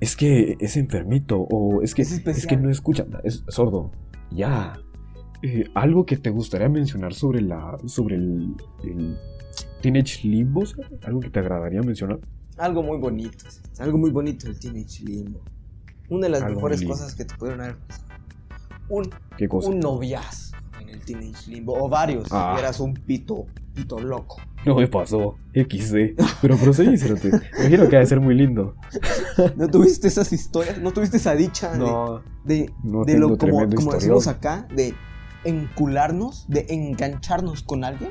es que es enfermito o es que Es es, que no escucha, es sordo. Ya. Eh, algo que te gustaría mencionar sobre la sobre el, el Teenage Limbo, ¿sabes? algo que te agradaría mencionar. Algo muy bonito, algo muy bonito el Teenage Limbo. Una de las Algo mejores cosas que te pudieron haber pasado. Un, ¿Qué cosa? un noviazgo en el Teenage Limbo, o varios, Ah. si eras un pito, pito loco. No me pasó, XD. Pero proseguí, cerote. Me imagino que ha de ser muy lindo. ¿No tuviste esas historias? ¿No tuviste esa dicha de- No, de, no de lo como, como decimos acá, de encularnos, de engancharnos con alguien?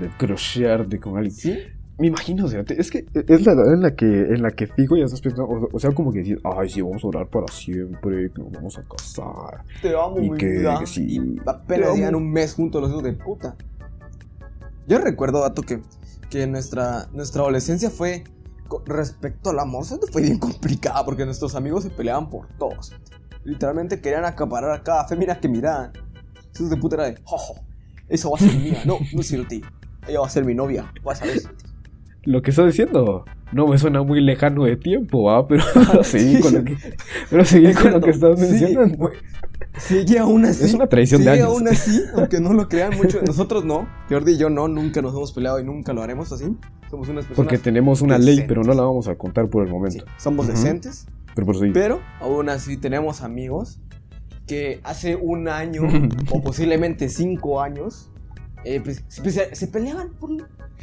de crochearte con alguien. ¿Sí? Me imagino, o sea, te- es que es la edad en la que, en la que fijo y ya estás pensando, o, o sea, como que decir, ay, sí, vamos a orar para siempre, que nos vamos a casar. Te amo, Y mi que- vida. que sí. Y apenas llegan un mes juntos los hijos de puta. Yo recuerdo, dato, que, que nuestra, nuestra adolescencia fue, respecto al amor, fue bien complicada porque nuestros amigos se peleaban por todos. Literalmente querían acaparar a cada fémina que miraban. Esos de puta era de, jojo, esa va a ser mía. No, no es cierto, ella va a ser mi novia. Vas a ver. Lo que estás diciendo no me suena muy lejano de tiempo, ¿va? Pero seguí con lo que, pero seguí con lo que estás sí, mencionando. güey. Sigue aún así. Es una tradición de sigue años. aún así, aunque no lo crean mucho. Nosotros no. Jordi y yo no, nunca nos hemos peleado y nunca lo haremos así. Somos unas personas. Porque tenemos una ley, decentes. pero no la vamos a contar por el sí, momento. somos decentes. Pero. Pero aún así tenemos amigos que hace un año o posiblemente cinco años eh, pues, pues, se, se peleaban por,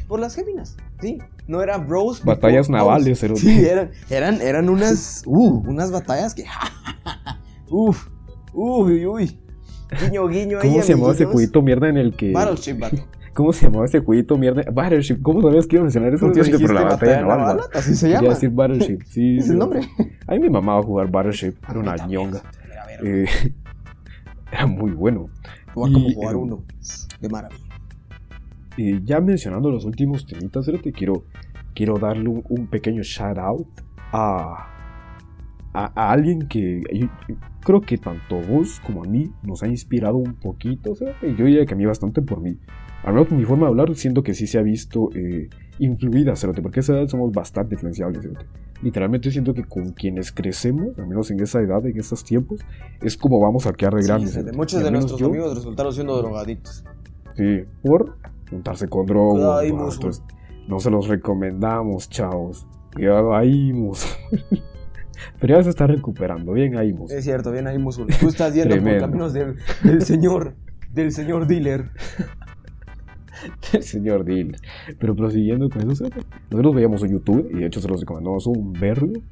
por las féminas. Sí, no eran bros. Batallas navales, Sí, eran, eran, eran unas, uh, unas batallas que. Uf, uy, uy. Guiño, guiño. ahí, ¿Cómo se llamaba ese jueguito mierda en el que. Battleship, vato. ¿Cómo se llamaba ese jueguito mierda? Battleship. ¿Cómo sabías que iba a mencionar eso? ¿Por qué Tío? por la. Así se llama. decir Battleship. Sí, Es el nombre. A mí mi mamá va a jugar Battleship. Era una ñonga. Eh, Era muy bueno. Jugar Y, como jugar eh, uno. De maravilla. Y ya mencionando los últimos temitas, te quiero, quiero darle un, un pequeño shout out a, a, a alguien que yo- creo que tanto vos como a mí nos ha inspirado un poquito. yo diría que a mí bastante por mí. Al menos mi forma de hablar, siento que sí se ha visto eh, influida, cerote, porque a esa edad somos bastante influenciables. cerote. Literalmente siento que con quienes crecemos, al menos en esa edad, en esos tiempos, es como vamos a quedar de grandes. sí, muchos de nuestros yo- amigos resultaron siendo drogadictos. Sí, por juntarse con drogas. Entonces, no se los recomendamos, chavos. Cuidado ahí. Pero ya se está recuperando. Bien ahí. Es cierto, bien ahí. Tú estás yendo por caminos del, del señor, del señor dealer. El señor Deal. Pero prosiguiendo con eso, nosotros veíamos un youtuber y de hecho se los recomendamos un verde.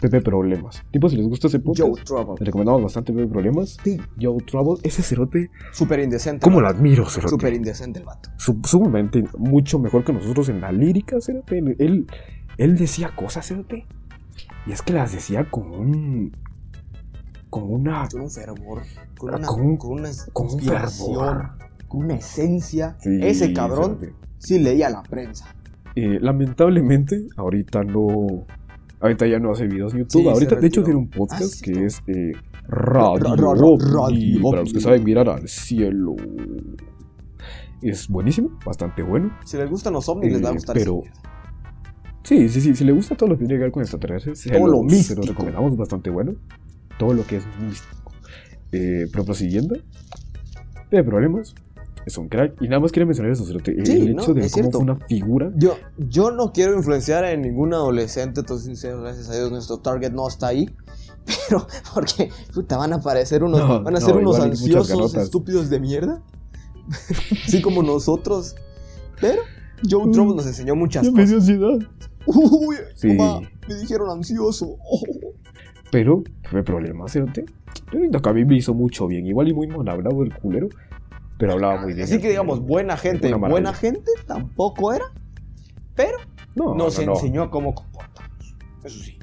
Pepe Problemas. Tipo, si les gusta ese podcast, Joe Trouble. les recomendamos bastante Pepe Problemas. Sí. Joe Trouble, ese cerote, Súper indecente. ¿cómo lo admiro, cerote? Súper indecente el vato. Su- sumamente mucho mejor que nosotros en la lírica, cerote. Él, él decía cosas, cerote. Y es que las decía con un. con una. Con un fervor. Con Ah, una, con con una con un fervor. Con una esencia. Sí, Ese cabrón sí leía la prensa. Eh, lamentablemente, ahorita no. Ahorita ya no hace videos en YouTube. Sí, se ahorita, de hecho, tiene un podcast Ah, que es eh, Radio, Ra- ra- ra- Ovni, Radio Para los que saben mirar al cielo. Es buenísimo, bastante bueno. Si les gustan los ovnis, les va a Eh, gustar pero-. Sí, sí, sí. Si le gusta todo lo que tiene que ver con extraterrestres, se Todo lo se místico. lo recomendamos bastante bueno. Todo lo que es místico. Eh, pero prosiguiendo, de problemas, es un crack. Y nada más quiero mencionar eso, el Sí, hecho no, de cómo cierto. fue una figura. Yo, yo no quiero influenciar en ningún adolescente, entonces sincero, gracias a Dios nuestro target no está ahí. Pero, porque, puta, van a aparecer unos, No, van a no, ser unos ansiosos estúpidos de mierda. Así como nosotros. Pero, Joe Trouble nos enseñó muchas me cosas. ansiedad. Uy, Sí. mamá, me dijeron ansioso. Oh. Pero fue problema, cerote. Yo que a mí me hizo mucho bien. Igual y muy mal hablado el culero. Pero hablaba muy bien. Así que digamos, buena gente, buena gente tampoco era, pero no, nos no, no. enseñó cómo comportarnos. Eso sí.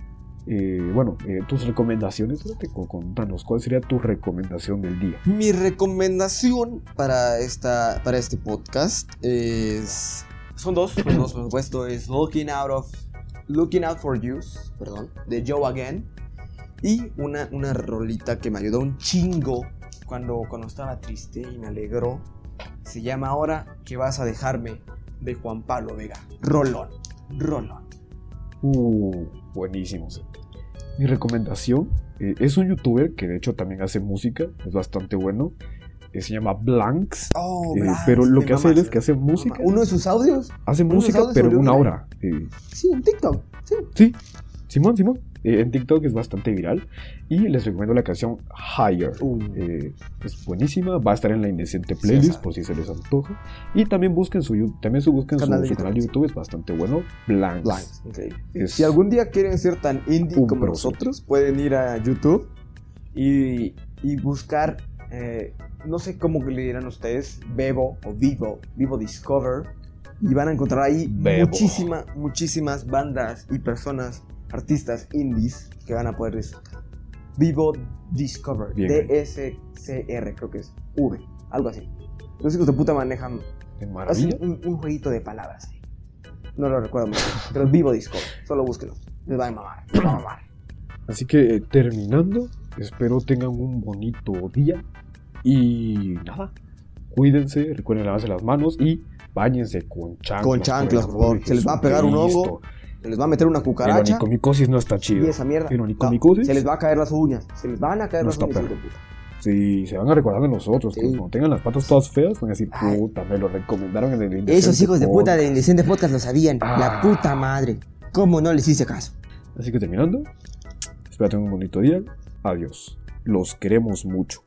Eh, bueno, eh, tus recomendaciones, contanos, ¿cuál sería tu recomendación del día? Mi recomendación para, esta, para este podcast es. Son dos, son dos, por supuesto. Es Looking Out of. Looking Out for You, perdón, de Joe Again. Y una, una rolita que me ayudó un chingo cuando, cuando estaba triste y me alegró. Se llama Ahora que vas a dejarme de Juan Pablo Vega. Rolón, rolón. Uh, buenísimo. cerote. Mi recomendación eh, es un youtuber que de hecho también hace música, es bastante bueno. eh, se llama Blanks. Oh, eh, Blas, pero lo que hace él es que hace música. Uno de sus audios. Hace música, pero una hora. eh, Sí, en TikTok. Sí. Sí, Simón, Simón. Eh, en TikTok es bastante viral. Y les recomiendo la canción Higher. Uh. Eh, es buenísima. Va a estar en la Indecente Playlist por si se les antoja. Y también busquen su, también su, busquen su, Canal de su YouTube. canal de YouTube. Es bastante bueno. Blanks. Blanks. Es- Si algún día quieren ser tan indie como nosotros, pueden ir a YouTube y, y buscar, eh, no sé cómo le dirán ustedes, Bebo o Vivo, Vivo Discover, y van a encontrar ahí Bebo. muchísima, muchísimas bandas y personas, artistas indies que van a poder disfrutar. Vivo Discover, Bien. D-S-C-R, creo que es V, algo así. Los hijos de puta manejan maravilla. un, un jueguito de palabras. No lo recuerdo mucho. Pero Vivo Disco. Solo búsquenlo. Les va a mamar. Les va a mamar. Así que eh, terminando, espero tengan un bonito día. Y nada, cuídense, recuerden lavarse las manos y bañense con chanclas. Con chanclas, por favor. Se les va a pegar un hongo. Se les va a meter una El cucaracha. onicomicosis no está chido. Y esa mierda. El no, onicomicosis. se les va a caer las uñas. Se les van a caer No las uñas. de puta. Sí, se van a recordar de nosotros. que Sí. Cuando tengan las patas todas feas, van a decir, Ay. puta, me lo recomendaron en el Indecente Esos hijos de puta Podcast". del Indecente Podcast lo sabían. La Ah. puta madre. ¿Cómo no les hice caso? Así que terminando, espero tengan un bonito día. Adiós. Los queremos mucho.